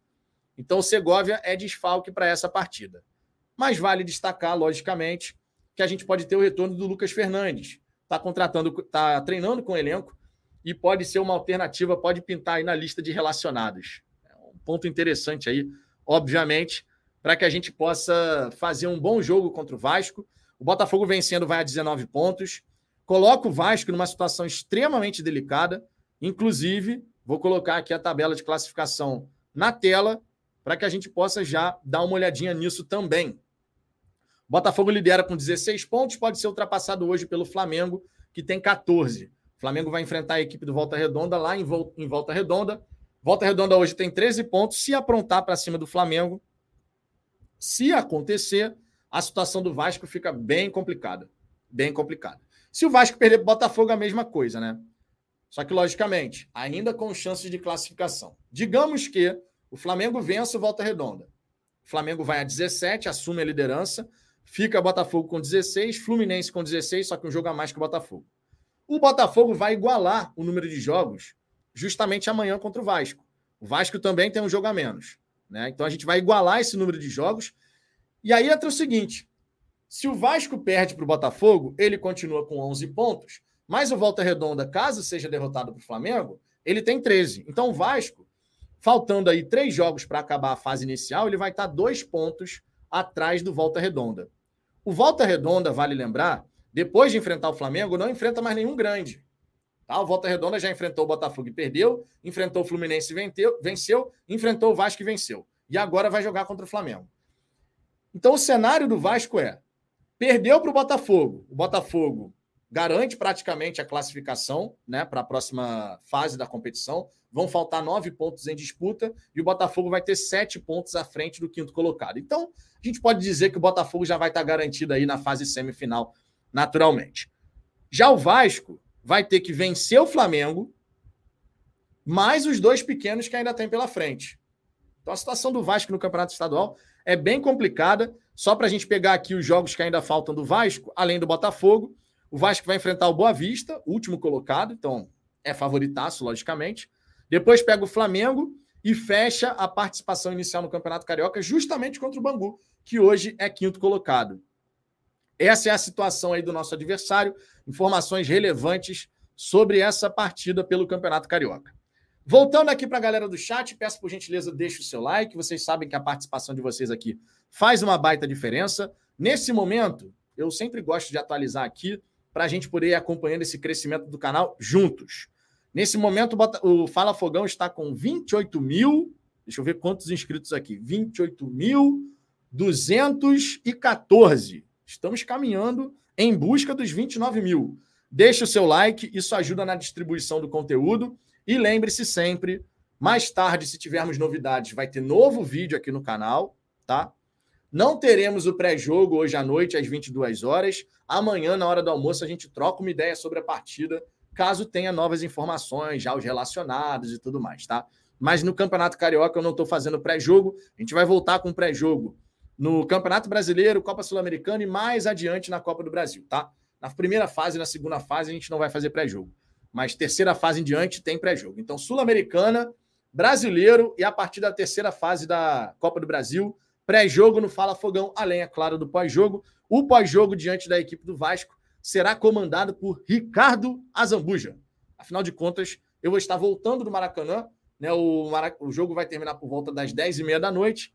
Então, o Segovia é desfalque para essa partida. Mas vale destacar, logicamente, que a gente pode ter o retorno do Lucas Fernandes. Está contratando, está treinando com o elenco e pode ser uma alternativa, pode pintar aí na lista de relacionados. Ponto interessante aí, obviamente, para que a gente possa fazer um bom jogo contra o Vasco. O Botafogo vencendo vai a 19 pontos. Coloca o Vasco numa situação extremamente delicada Inclusive, vou colocar aqui a tabela de classificação na tela para que a gente possa já dar uma olhadinha nisso também. Botafogo lidera com 16 pontos, pode ser ultrapassado hoje pelo Flamengo, que tem 14. O Flamengo vai enfrentar a equipe do Volta Redonda lá em Volta Redonda. Volta Redonda hoje tem 13 pontos. Se aprontar para cima do Flamengo, se acontecer, a situação do Vasco fica bem complicada. Bem complicada. Se o Vasco perder para o Botafogo, a mesma coisa, né? Só que, logicamente, ainda com chances de classificação. Digamos que o Flamengo vence o Volta Redonda. O Flamengo vai a 17, assume a liderança, fica Botafogo com 16, Fluminense com 16, só que um jogo a mais que o Botafogo. O Botafogo vai igualar o número de jogos justamente amanhã contra o Vasco. O Vasco também tem um jogo a menos. Né? Então a gente vai igualar esse número de jogos. E aí entra o seguinte: se o Vasco perde para o Botafogo, ele continua com 11 pontos, mas o Volta Redonda, caso seja derrotado para o Flamengo, ele tem 13. Então o Vasco, faltando aí três jogos para acabar a fase inicial, ele vai estar tá dois pontos atrás do Volta Redonda. O Volta Redonda, vale lembrar, depois de enfrentar o Flamengo, não enfrenta mais nenhum grande. Tá? O Volta Redonda já enfrentou o Botafogo e perdeu, enfrentou o Fluminense e venceu, venceu, enfrentou o Vasco e venceu. E agora vai jogar contra o Flamengo. Então o cenário do Vasco é: perdeu para o Botafogo. O Botafogo garante praticamente a classificação né, para a próxima fase da competição. Vão faltar nove pontos em disputa e o Botafogo vai ter sete pontos à frente do quinto colocado. Então, a gente pode dizer que o Botafogo já vai estar garantido aí na fase semifinal, naturalmente. Já o Vasco vai ter que vencer o Flamengo, mais os dois pequenos que ainda tem pela frente. Então a situação do Vasco no Campeonato Estadual é bem complicada. Só para a gente pegar aqui os jogos que ainda faltam do Vasco, além do Botafogo, o Vasco vai enfrentar o Boa Vista, último colocado, então é favoritaço, logicamente. Depois pega o Flamengo e fecha a participação inicial no Campeonato Carioca, justamente contra o Bangu, que hoje é quinto colocado. Essa é a situação aí do nosso adversário. Informações relevantes sobre essa partida pelo Campeonato Carioca. Voltando aqui para a galera do chat, peço por gentileza, deixe o seu like. Vocês sabem que a participação de vocês aqui faz uma baita diferença. Nesse momento, eu sempre gosto de atualizar aqui para a gente poder ir acompanhando esse crescimento do canal juntos. Nesse momento, o Fala Fogão está com 28 mil. Deixa eu ver quantos inscritos aqui. 28.214. Estamos caminhando em busca dos 29 mil. Deixe o seu like, isso ajuda na distribuição do conteúdo. E lembre-se sempre, mais tarde, se tivermos novidades, vai ter novo vídeo aqui no canal, tá? Não teremos o pré-jogo hoje à noite, às 22 horas. Amanhã, na hora do almoço, a gente troca uma ideia sobre a partida, caso tenha novas informações, já os relacionados e tudo mais, tá? Mas no Campeonato Carioca eu não estou fazendo pré-jogo. A gente vai voltar com pré-jogo no Campeonato Brasileiro, Copa Sul-Americana e mais adiante na Copa do Brasil, tá? Na primeira fase e na segunda fase a gente não vai fazer pré-jogo. Mas terceira fase em diante tem pré-jogo. Então, Sul-Americana, Brasileiro e a partir da terceira fase da Copa do Brasil, pré-jogo no Fala Fogão, além, é claro, do pós-jogo. O pós-jogo diante da equipe do Vasco será comandado por Ricardo Azambuja. Afinal de contas, eu vou estar voltando do Maracanã. Né? O, Marac... o jogo vai terminar por volta das 10h30 da noite.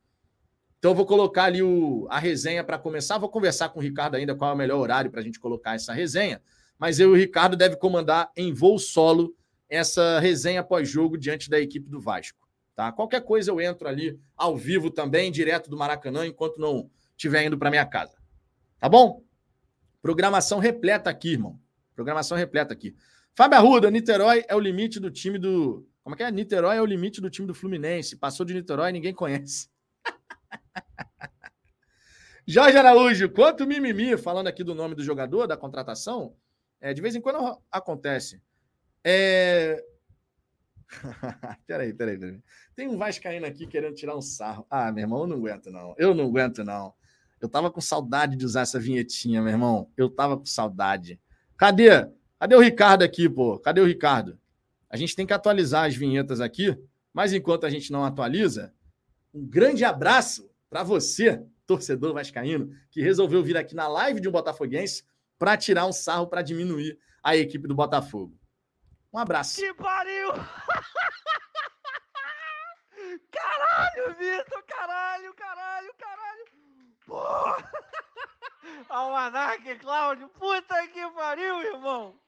Então, eu vou colocar ali o, a resenha para começar. Vou conversar com o Ricardo ainda qual é o melhor horário para a gente colocar essa resenha. Mas eu e o Ricardo deve comandar em voo solo essa resenha pós-jogo diante da equipe do Vasco. Tá? Qualquer coisa eu entro ali ao vivo também, direto do Maracanã, enquanto não estiver indo para minha casa. Tá bom? Programação repleta aqui, irmão. Programação repleta aqui. Fábio Arruda, Niterói é o limite do time do. Como é que é? Niterói é o limite do time do Fluminense. Passou de Niterói ninguém conhece. Jorge Araújo, quanto mimimi, falando aqui do nome do jogador, da contratação, é, de vez em quando acontece. É... peraí, peraí, peraí. Tem um Vascaíno aqui querendo tirar um sarro. Ah, meu irmão, eu não aguento, não. Eu não aguento, não. Eu tava com saudade de usar essa vinhetinha, meu irmão. Eu tava com saudade. Cadê? Cadê o Ricardo aqui, pô? Cadê o Ricardo? A gente tem que atualizar as vinhetas aqui, mas enquanto a gente não atualiza, um grande abraço para você, torcedor vascaíno, que resolveu vir aqui na live de um botafoguense para tirar um sarro para diminuir a equipe do Botafogo. Um abraço. Que pariu! Caralho, Vitor! Caralho, caralho, caralho! Porra! Almanac, Cláudio! Puta que pariu, irmão!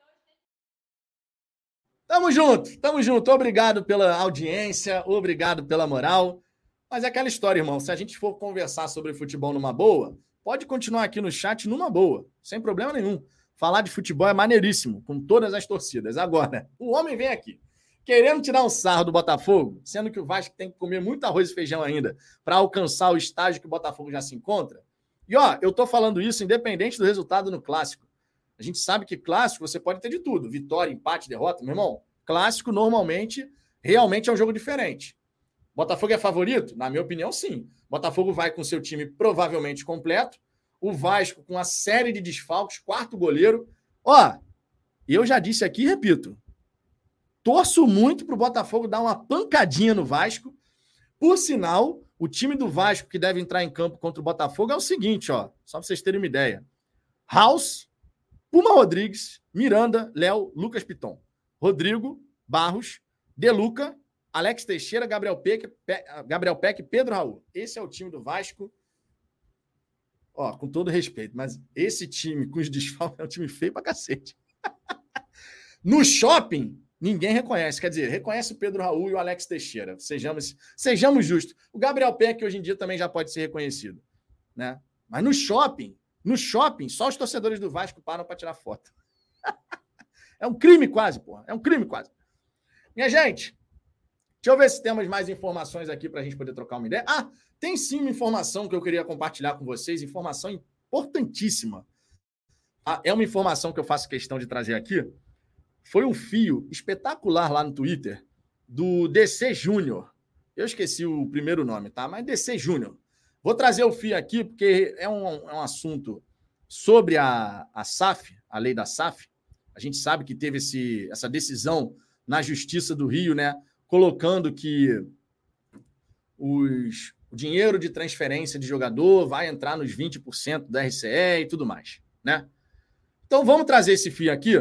Tamo junto, tamo junto. Obrigado pela audiência, obrigado pela moral. Mas é aquela história, irmão. Se a gente for conversar sobre futebol numa boa, pode continuar aqui no chat numa boa, sem problema nenhum. Falar de futebol é maneiríssimo, com todas as torcidas. Agora, o homem vem aqui, querendo tirar um sarro do Botafogo, sendo que o Vasco tem que comer muito arroz e feijão ainda para alcançar o estágio que o Botafogo já se encontra. E ó, eu tô falando isso independente do resultado no clássico. A gente sabe que clássico você pode ter de tudo: vitória, empate, derrota. Meu irmão, clássico normalmente realmente é um jogo diferente. Botafogo é favorito? Na minha opinião, sim. Botafogo vai com seu time provavelmente completo. O Vasco com uma série de desfalques, quarto goleiro. Ó, eu já disse aqui e repito. Torço muito para o Botafogo dar uma pancadinha no Vasco. Por sinal, o time do Vasco que deve entrar em campo contra o Botafogo é o seguinte, ó, só para vocês terem uma ideia. House, Puma Rodrigues, Miranda, Léo, Lucas Piton. Rodrigo, Barros, Deluca, Alex Teixeira, Gabriel Peck, Pe... Gabriel Peck Pedro Raul. Esse é o time do Vasco. Ó, com todo respeito, mas esse time com os desfalques é um time feio pra cacete. no shopping, ninguém reconhece. Quer dizer, reconhece o Pedro Raul e o Alex Teixeira. Sejamos, sejamos justos. O Gabriel Peck hoje em dia também já pode ser reconhecido. Né? Mas no shopping, no shopping, só os torcedores do Vasco param para tirar foto. é um crime quase, porra. É um crime quase. Minha gente, deixa eu ver se temos mais informações aqui para a gente poder trocar uma ideia. Ah, tem sim uma informação que eu queria compartilhar com vocês, informação importantíssima. Ah, é uma informação que eu faço questão de trazer aqui. Foi um fio espetacular lá no Twitter do DC Júnior. Eu esqueci o primeiro nome, tá? Mas DC Júnior. Vou trazer o fio aqui porque é um, é um assunto sobre a, a SAF, a lei da SAF. A gente sabe que teve esse, essa decisão na Justiça do Rio, né? Colocando que os, o dinheiro de transferência de jogador vai entrar nos 20% da RCE e tudo mais, né? Então vamos trazer esse fio aqui.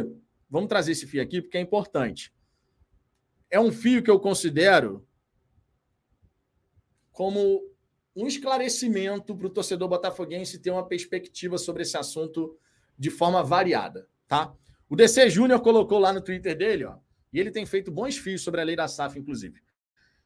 Vamos trazer esse fio aqui porque é importante. É um fio que eu considero como um esclarecimento para o torcedor botafoguense ter uma perspectiva sobre esse assunto de forma variada, tá? O DC Júnior colocou lá no Twitter dele, ó, e ele tem feito bons fios sobre a lei da SAF, inclusive.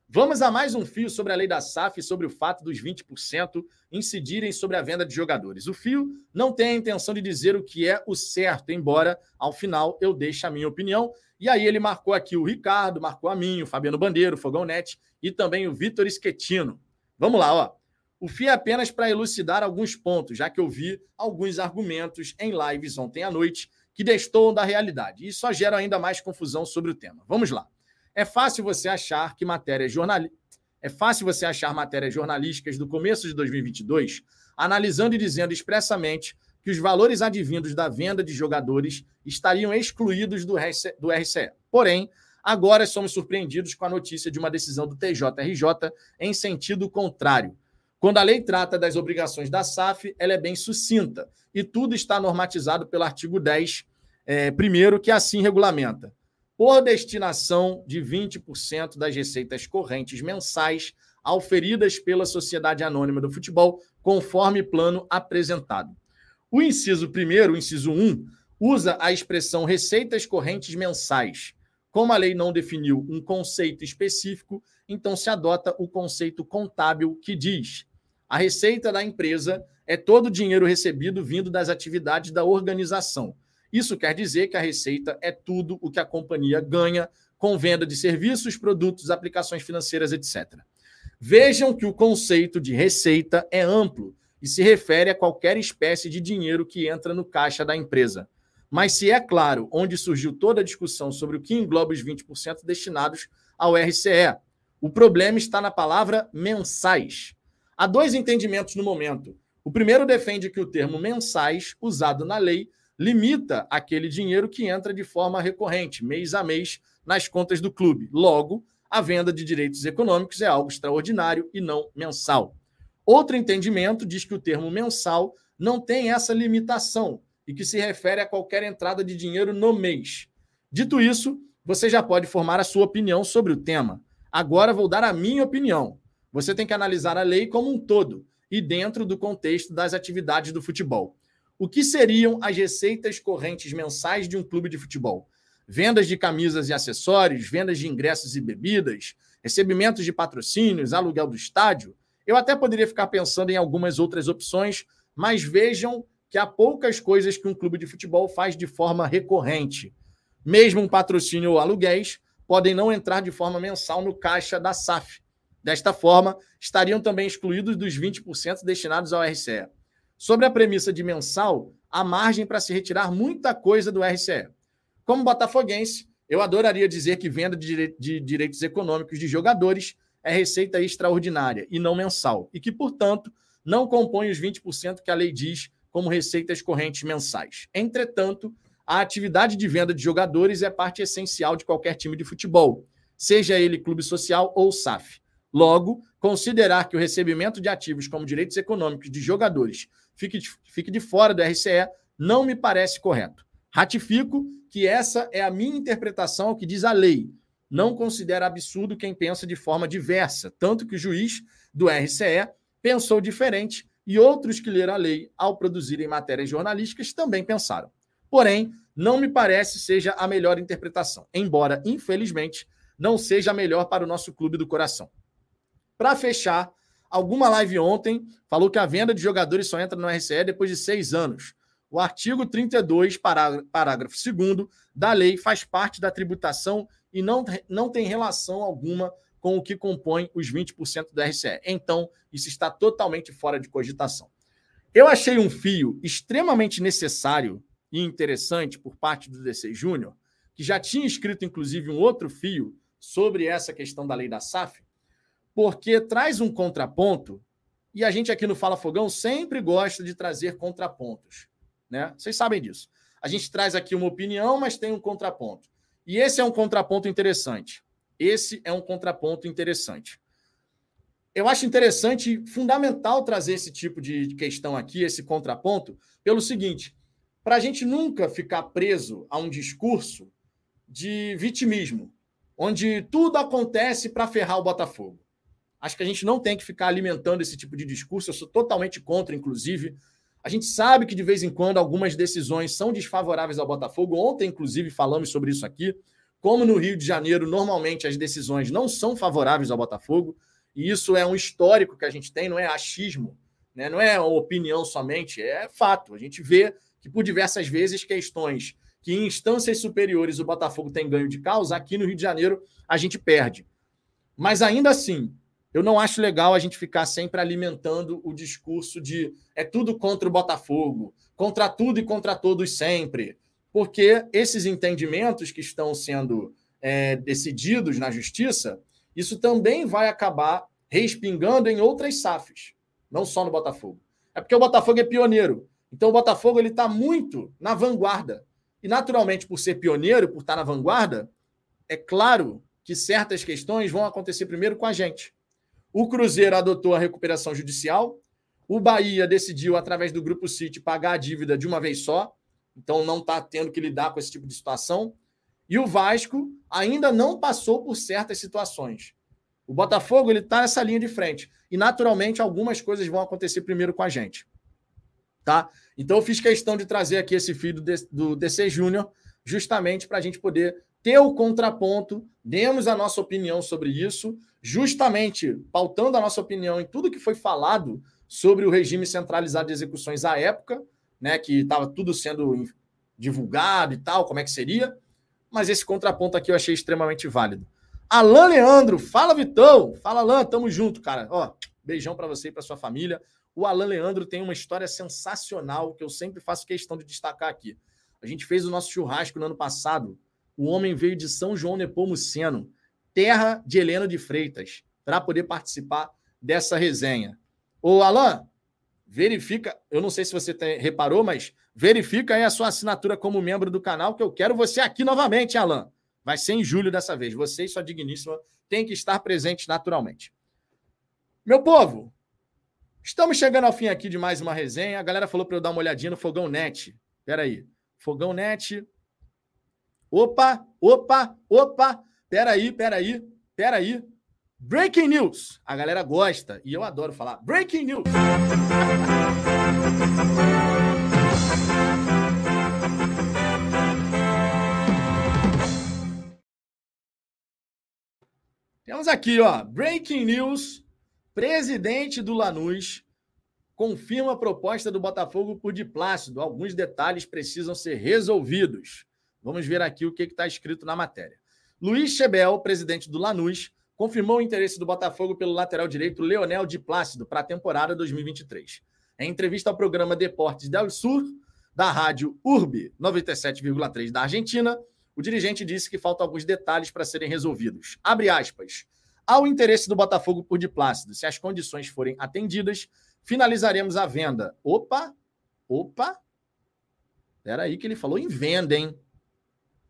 Vamos a mais um fio sobre a lei da SAF e sobre o fato dos 20% incidirem sobre a venda de jogadores. O fio não tem a intenção de dizer o que é o certo, embora ao final eu deixe a minha opinião. E aí ele marcou aqui o Ricardo, marcou a mim, o Fabiano Bandeiro, o Fogão Net e também o Vitor Schettino. Vamos lá, ó. O fio é apenas para elucidar alguns pontos, já que eu vi alguns argumentos em lives ontem à noite que destoam da realidade e só geram ainda mais confusão sobre o tema. Vamos lá. É fácil você achar que matérias jornalísticas é fácil você achar matérias jornalísticas do começo de 2022 analisando e dizendo expressamente que os valores advindos da venda de jogadores estariam excluídos do RCE. Porém, agora somos surpreendidos com a notícia de uma decisão do TJRJ em sentido contrário. Quando a lei trata das obrigações da SAF, ela é bem sucinta e tudo está normatizado pelo artigo 10, é, primeiro, que assim regulamenta. Por destinação de 20% das receitas correntes mensais auferidas pela Sociedade Anônima do Futebol, conforme plano apresentado. O inciso primeiro, o inciso 1, usa a expressão receitas correntes mensais. Como a lei não definiu um conceito específico, então se adota o conceito contábil que diz: a receita da empresa é todo o dinheiro recebido vindo das atividades da organização. Isso quer dizer que a receita é tudo o que a companhia ganha com venda de serviços, produtos, aplicações financeiras, etc. Vejam que o conceito de receita é amplo e se refere a qualquer espécie de dinheiro que entra no caixa da empresa. Mas se é claro onde surgiu toda a discussão sobre o que engloba os 20% destinados ao RCE. O problema está na palavra mensais. Há dois entendimentos no momento. O primeiro defende que o termo mensais, usado na lei, limita aquele dinheiro que entra de forma recorrente, mês a mês, nas contas do clube. Logo, a venda de direitos econômicos é algo extraordinário e não mensal. Outro entendimento diz que o termo mensal não tem essa limitação e que se refere a qualquer entrada de dinheiro no mês. Dito isso, você já pode formar a sua opinião sobre o tema. Agora vou dar a minha opinião. Você tem que analisar a lei como um todo e dentro do contexto das atividades do futebol. O que seriam as receitas correntes mensais de um clube de futebol? Vendas de camisas e acessórios, vendas de ingressos e bebidas, recebimentos de patrocínios, aluguel do estádio? Eu até poderia ficar pensando em algumas outras opções, mas vejam que há poucas coisas que um clube de futebol faz de forma recorrente. Mesmo um patrocínio ou aluguéis podem não entrar de forma mensal no caixa da SAF. Desta forma, estariam também excluídos dos 20% destinados ao RCE. Sobre a premissa de mensal, há margem para se retirar muita coisa do RCE. Como botafoguense, eu adoraria dizer que venda de, direitos econômicos de jogadores é receita extraordinária e não mensal, e que, portanto, não compõe os 20% que a lei diz como receitas correntes mensais. Entretanto, a atividade de venda de jogadores é parte essencial de qualquer time de futebol, seja ele clube social ou SAF. Logo, considerar que o recebimento de ativos como direitos econômicos de jogadores fique de, fique de fora do RCE não me parece correto. Ratifico que essa é a minha interpretação ao que diz a lei. Não considero absurdo quem pensa de forma diversa, tanto que o juiz do RCE pensou diferente e outros que leram a lei ao produzirem matérias jornalísticas também pensaram. Porém, não me parece seja a melhor interpretação, embora, infelizmente, não seja a melhor para o nosso clube do coração. Para fechar, alguma live ontem falou que a venda de jogadores só entra no RCE depois de seis anos. O artigo 32, parágrafo 2 da lei faz parte da tributação e não, não tem relação alguma com o que compõe os 20% do RCE. Então, isso está totalmente fora de cogitação. Eu achei um fio extremamente necessário e interessante por parte do DC Júnior, que já tinha escrito, inclusive, um outro fio sobre essa questão da lei da SAF, porque traz um contraponto, e a gente aqui no Fala Fogão sempre gosta de trazer contrapontos. Né? Vocês sabem disso. A gente traz aqui uma opinião, mas tem um contraponto. E esse é um contraponto interessante. Esse é um contraponto interessante. Eu acho interessante, fundamental trazer esse tipo de questão aqui, esse contraponto, pelo seguinte: para a gente nunca ficar preso a um discurso de vitimismo, onde tudo acontece para ferrar o Botafogo. Acho que a gente não tem que ficar alimentando esse tipo de discurso, eu sou totalmente contra, inclusive. A gente sabe que de vez em quando algumas decisões são desfavoráveis ao Botafogo. Ontem, inclusive, falamos sobre isso aqui. Como no Rio de Janeiro, normalmente as decisões não são favoráveis ao Botafogo, e isso é um histórico que a gente tem, não é achismo, né? não é opinião somente, é fato. A gente vê que por diversas vezes questões que em instâncias superiores o Botafogo tem ganho de causa, aqui no Rio de Janeiro a gente perde. Mas ainda assim, eu não acho legal a gente ficar sempre alimentando o discurso de é tudo contra o Botafogo, contra tudo e contra todos sempre porque esses entendimentos que estão sendo é, decididos na justiça, isso também vai acabar respingando em outras SAFs, não só no Botafogo. É porque o Botafogo é pioneiro. Então o Botafogo ele está muito na vanguarda. E naturalmente, por ser pioneiro, por estar na vanguarda, é claro que certas questões vão acontecer primeiro com a gente. O Cruzeiro adotou a recuperação judicial, o Bahia decidiu, através do Grupo City, pagar a dívida de uma vez só então não está tendo que lidar com esse tipo de situação. E o Vasco ainda não passou por certas situações. O Botafogo ele está nessa linha de frente e naturalmente algumas coisas vão acontecer primeiro com a gente, tá? Então eu fiz questão de trazer aqui esse fio do, do DC Júnior justamente para a gente poder ter o contraponto, demos a nossa opinião sobre isso, justamente pautando a nossa opinião em tudo que foi falado sobre o regime centralizado de execuções à época, né, que estava tudo sendo divulgado e tal, como é que seria. Mas esse contraponto aqui eu achei extremamente válido. Alan Leandro, fala Vitão, fala Alan, tamo junto, cara. Ó, beijão para você e para sua família. O Alan Leandro tem uma história sensacional que eu sempre faço questão de destacar aqui. A gente fez o nosso churrasco no ano passado. O homem veio de São João Nepomuceno, terra de Helena de Freitas, para poder participar dessa resenha. Ô, Alan, verifica, eu não sei se você reparou, mas verifica aí a sua assinatura como membro do canal, que eu quero você aqui novamente, Alan. Vai ser em julho dessa vez. Você e sua digníssima têm que estar presentes naturalmente. Meu povo, estamos chegando ao fim aqui de mais uma resenha. A galera falou para eu dar uma olhadinha no Fogão Net. Espera aí. Fogão Net. Opa, opa, opa. Espera aí, espera aí, espera aí. Breaking news. A galera gosta e eu adoro falar. Breaking news. Temos aqui, ó, breaking news. Presidente do Lanús confirma a proposta do Botafogo por Diplácido. Alguns detalhes precisam ser resolvidos. Vamos ver aqui o que está escrito na matéria. Luiz Chebel, presidente do Lanús, confirmou o interesse do Botafogo pelo lateral direito Leonel de Plácido para a temporada 2023. Em entrevista ao programa Deportes del Sur, da rádio URB 97,3 da Argentina, o dirigente disse que faltam alguns detalhes para serem resolvidos. Abre aspas. Ao interesse do Botafogo por de Plácido, se as condições forem atendidas, finalizaremos a venda. Opa! Opa! Era aí que ele falou em venda, hein?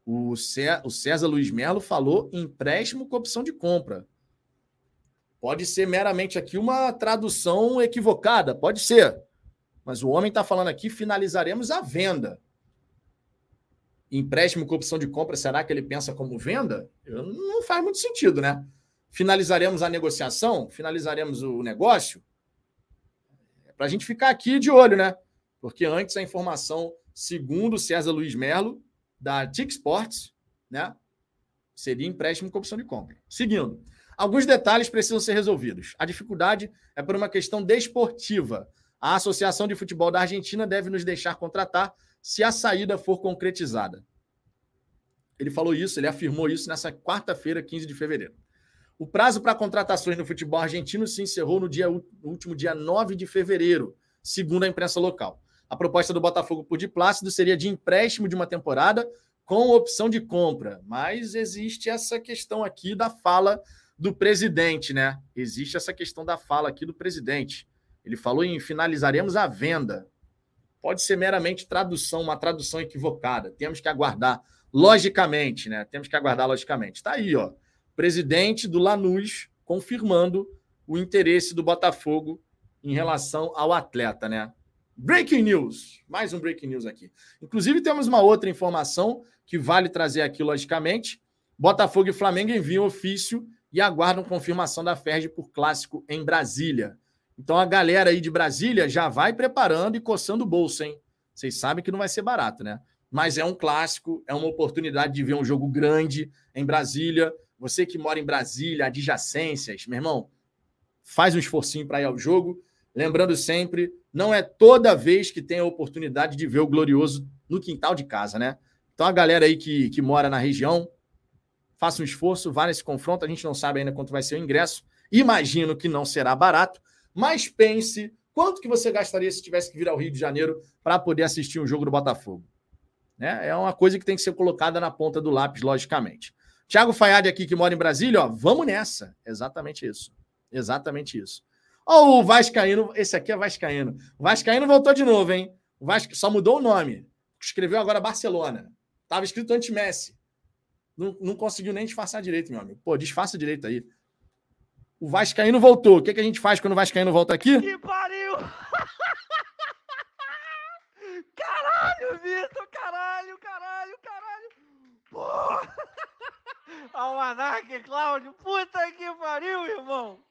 O, César Luiz Melo falou empréstimo com opção de compra. Pode ser meramente aqui uma tradução equivocada, pode ser. Mas o homem está falando aqui: finalizaremos a venda. Empréstimo com opção de compra, será que ele pensa como venda? Não faz muito sentido, né? Finalizaremos a negociação? Finalizaremos o negócio? É para a gente ficar aqui de olho, né? Porque antes a informação, segundo César Luiz Melo, da TIC Sports, né? Seria empréstimo com opção de compra. Seguindo. Alguns detalhes precisam ser resolvidos. A dificuldade é por uma questão desportiva. A Associação de Futebol da Argentina deve nos deixar contratar se a saída for concretizada. Ele falou isso, ele afirmou isso nessa quarta-feira, 15 de fevereiro. O prazo para contratações no futebol argentino se encerrou no, dia, no último dia 9 de fevereiro, segundo a imprensa local. A proposta do Botafogo por de Plácido seria de empréstimo de uma temporada com opção de compra. Mas existe essa questão aqui da fala do presidente, né? Existe essa questão da fala aqui do presidente. Ele falou em finalizaremos a venda. Pode ser meramente tradução, uma tradução equivocada. Temos que aguardar logicamente, né? Temos que aguardar logicamente. Está aí, ó. Presidente do Lanús confirmando o interesse do Botafogo em relação ao atleta, né? Breaking news, mais um breaking news aqui. Inclusive, temos uma outra informação que vale trazer aqui, logicamente. Botafogo e Flamengo enviam ofício e aguardam confirmação da Ferg por clássico em Brasília. Então a galera aí de Brasília já vai preparando e coçando o bolso, hein? Vocês sabem que não vai ser barato, né? Mas é um clássico, é uma oportunidade de ver um jogo grande em Brasília. Você que mora em Brasília, adjacências, meu irmão, faz um esforcinho para ir ao jogo. Lembrando sempre, não é toda vez que tem a oportunidade de ver o Glorioso no quintal de casa, né? Então a galera aí que, que mora na região, faça um esforço, vá nesse confronto. A gente não sabe ainda quanto vai ser o ingresso. Imagino que não será barato, mas pense quanto que você gastaria se tivesse que vir ao Rio de Janeiro para poder assistir um jogo do Botafogo. Né? É uma coisa que tem que ser colocada na ponta do lápis, logicamente. Tiago Fayad aqui, que mora em Brasília, ó, vamos nessa. Exatamente isso. Exatamente isso. Ó, o Vascaíno, esse aqui é Vascaíno. O Vascaíno voltou de novo, hein? O só mudou o nome. Escreveu agora Barcelona. Tava escrito anti-Messi. Não, não conseguiu nem disfarçar direito, meu amigo. Pô, disfarça direito aí. O Vascaíno voltou. O que, que a gente faz quando o Vascaíno volta aqui? Que pariu! caralho, Vitor! Caralho, caralho, caralho! Porra! Almanac, Cláudio! Puta que pariu, irmão!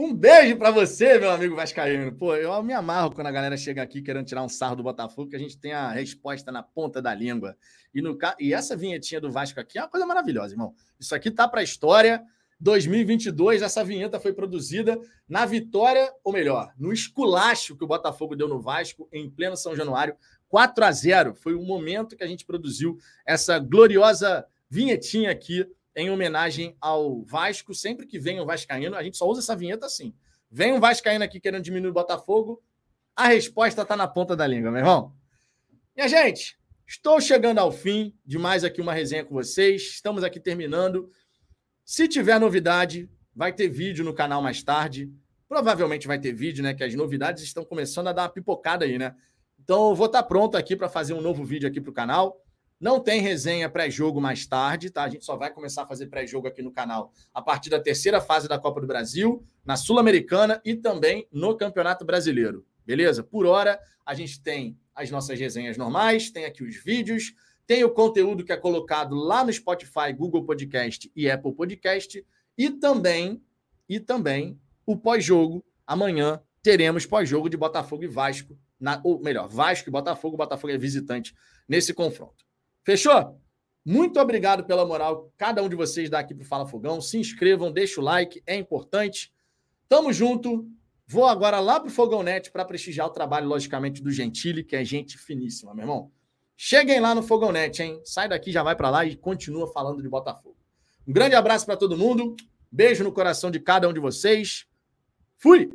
Um beijo para você, meu amigo Vascaíno. Pô, eu me amarro quando a galera chega aqui querendo tirar um sarro do Botafogo, que a gente tem a resposta na ponta da língua. E, no, e essa vinhetinha do Vasco aqui é uma coisa maravilhosa, irmão. Isso aqui tá para a história. 2022, essa vinheta foi produzida na vitória, ou melhor, no esculacho que o Botafogo deu no Vasco em pleno São Januário, 4 a 0. Foi o momento que a gente produziu essa gloriosa vinhetinha aqui em homenagem ao Vasco. Sempre que vem um Vascaíno, a gente só usa essa vinheta assim. Vem um Vascaíno aqui querendo diminuir o Botafogo, a resposta está na ponta da língua, meu irmão. Minha gente, estou chegando ao fim de mais aqui uma resenha com vocês. Estamos aqui terminando. Se tiver novidade, vai ter vídeo no canal mais tarde. Provavelmente vai ter vídeo, né? Que as novidades estão começando a dar uma pipocada aí, né? Então, eu vou estar pronto aqui para fazer um novo vídeo aqui para o canal. Não tem resenha pré-jogo mais tarde, tá? A gente só vai começar a fazer pré-jogo aqui no canal a partir da terceira fase da Copa do Brasil, na Sul-Americana e também no Campeonato Brasileiro. Beleza? Por hora, a gente tem as nossas resenhas normais, tem aqui os vídeos, tem o conteúdo que é colocado lá no Spotify, Google Podcast e Apple Podcast, e também e também o pós-jogo. Amanhã teremos pós-jogo de Botafogo e Vasco, na, ou melhor, Vasco e Botafogo, Botafogo é visitante nesse confronto. Fechou? Muito obrigado pela moral, cada um de vocês dá aqui para o Fala Fogão. Se inscrevam, deixa o like, é importante. Tamo junto Vou agora lá para o Fogão Net para prestigiar o trabalho, logicamente, do Gentili, que é gente finíssima, meu irmão. Cheguem lá no Fogão Net, hein? Sai daqui, já vai para lá e continua falando de Botafogo. Um grande abraço para todo mundo. Beijo no coração de cada um de vocês. Fui!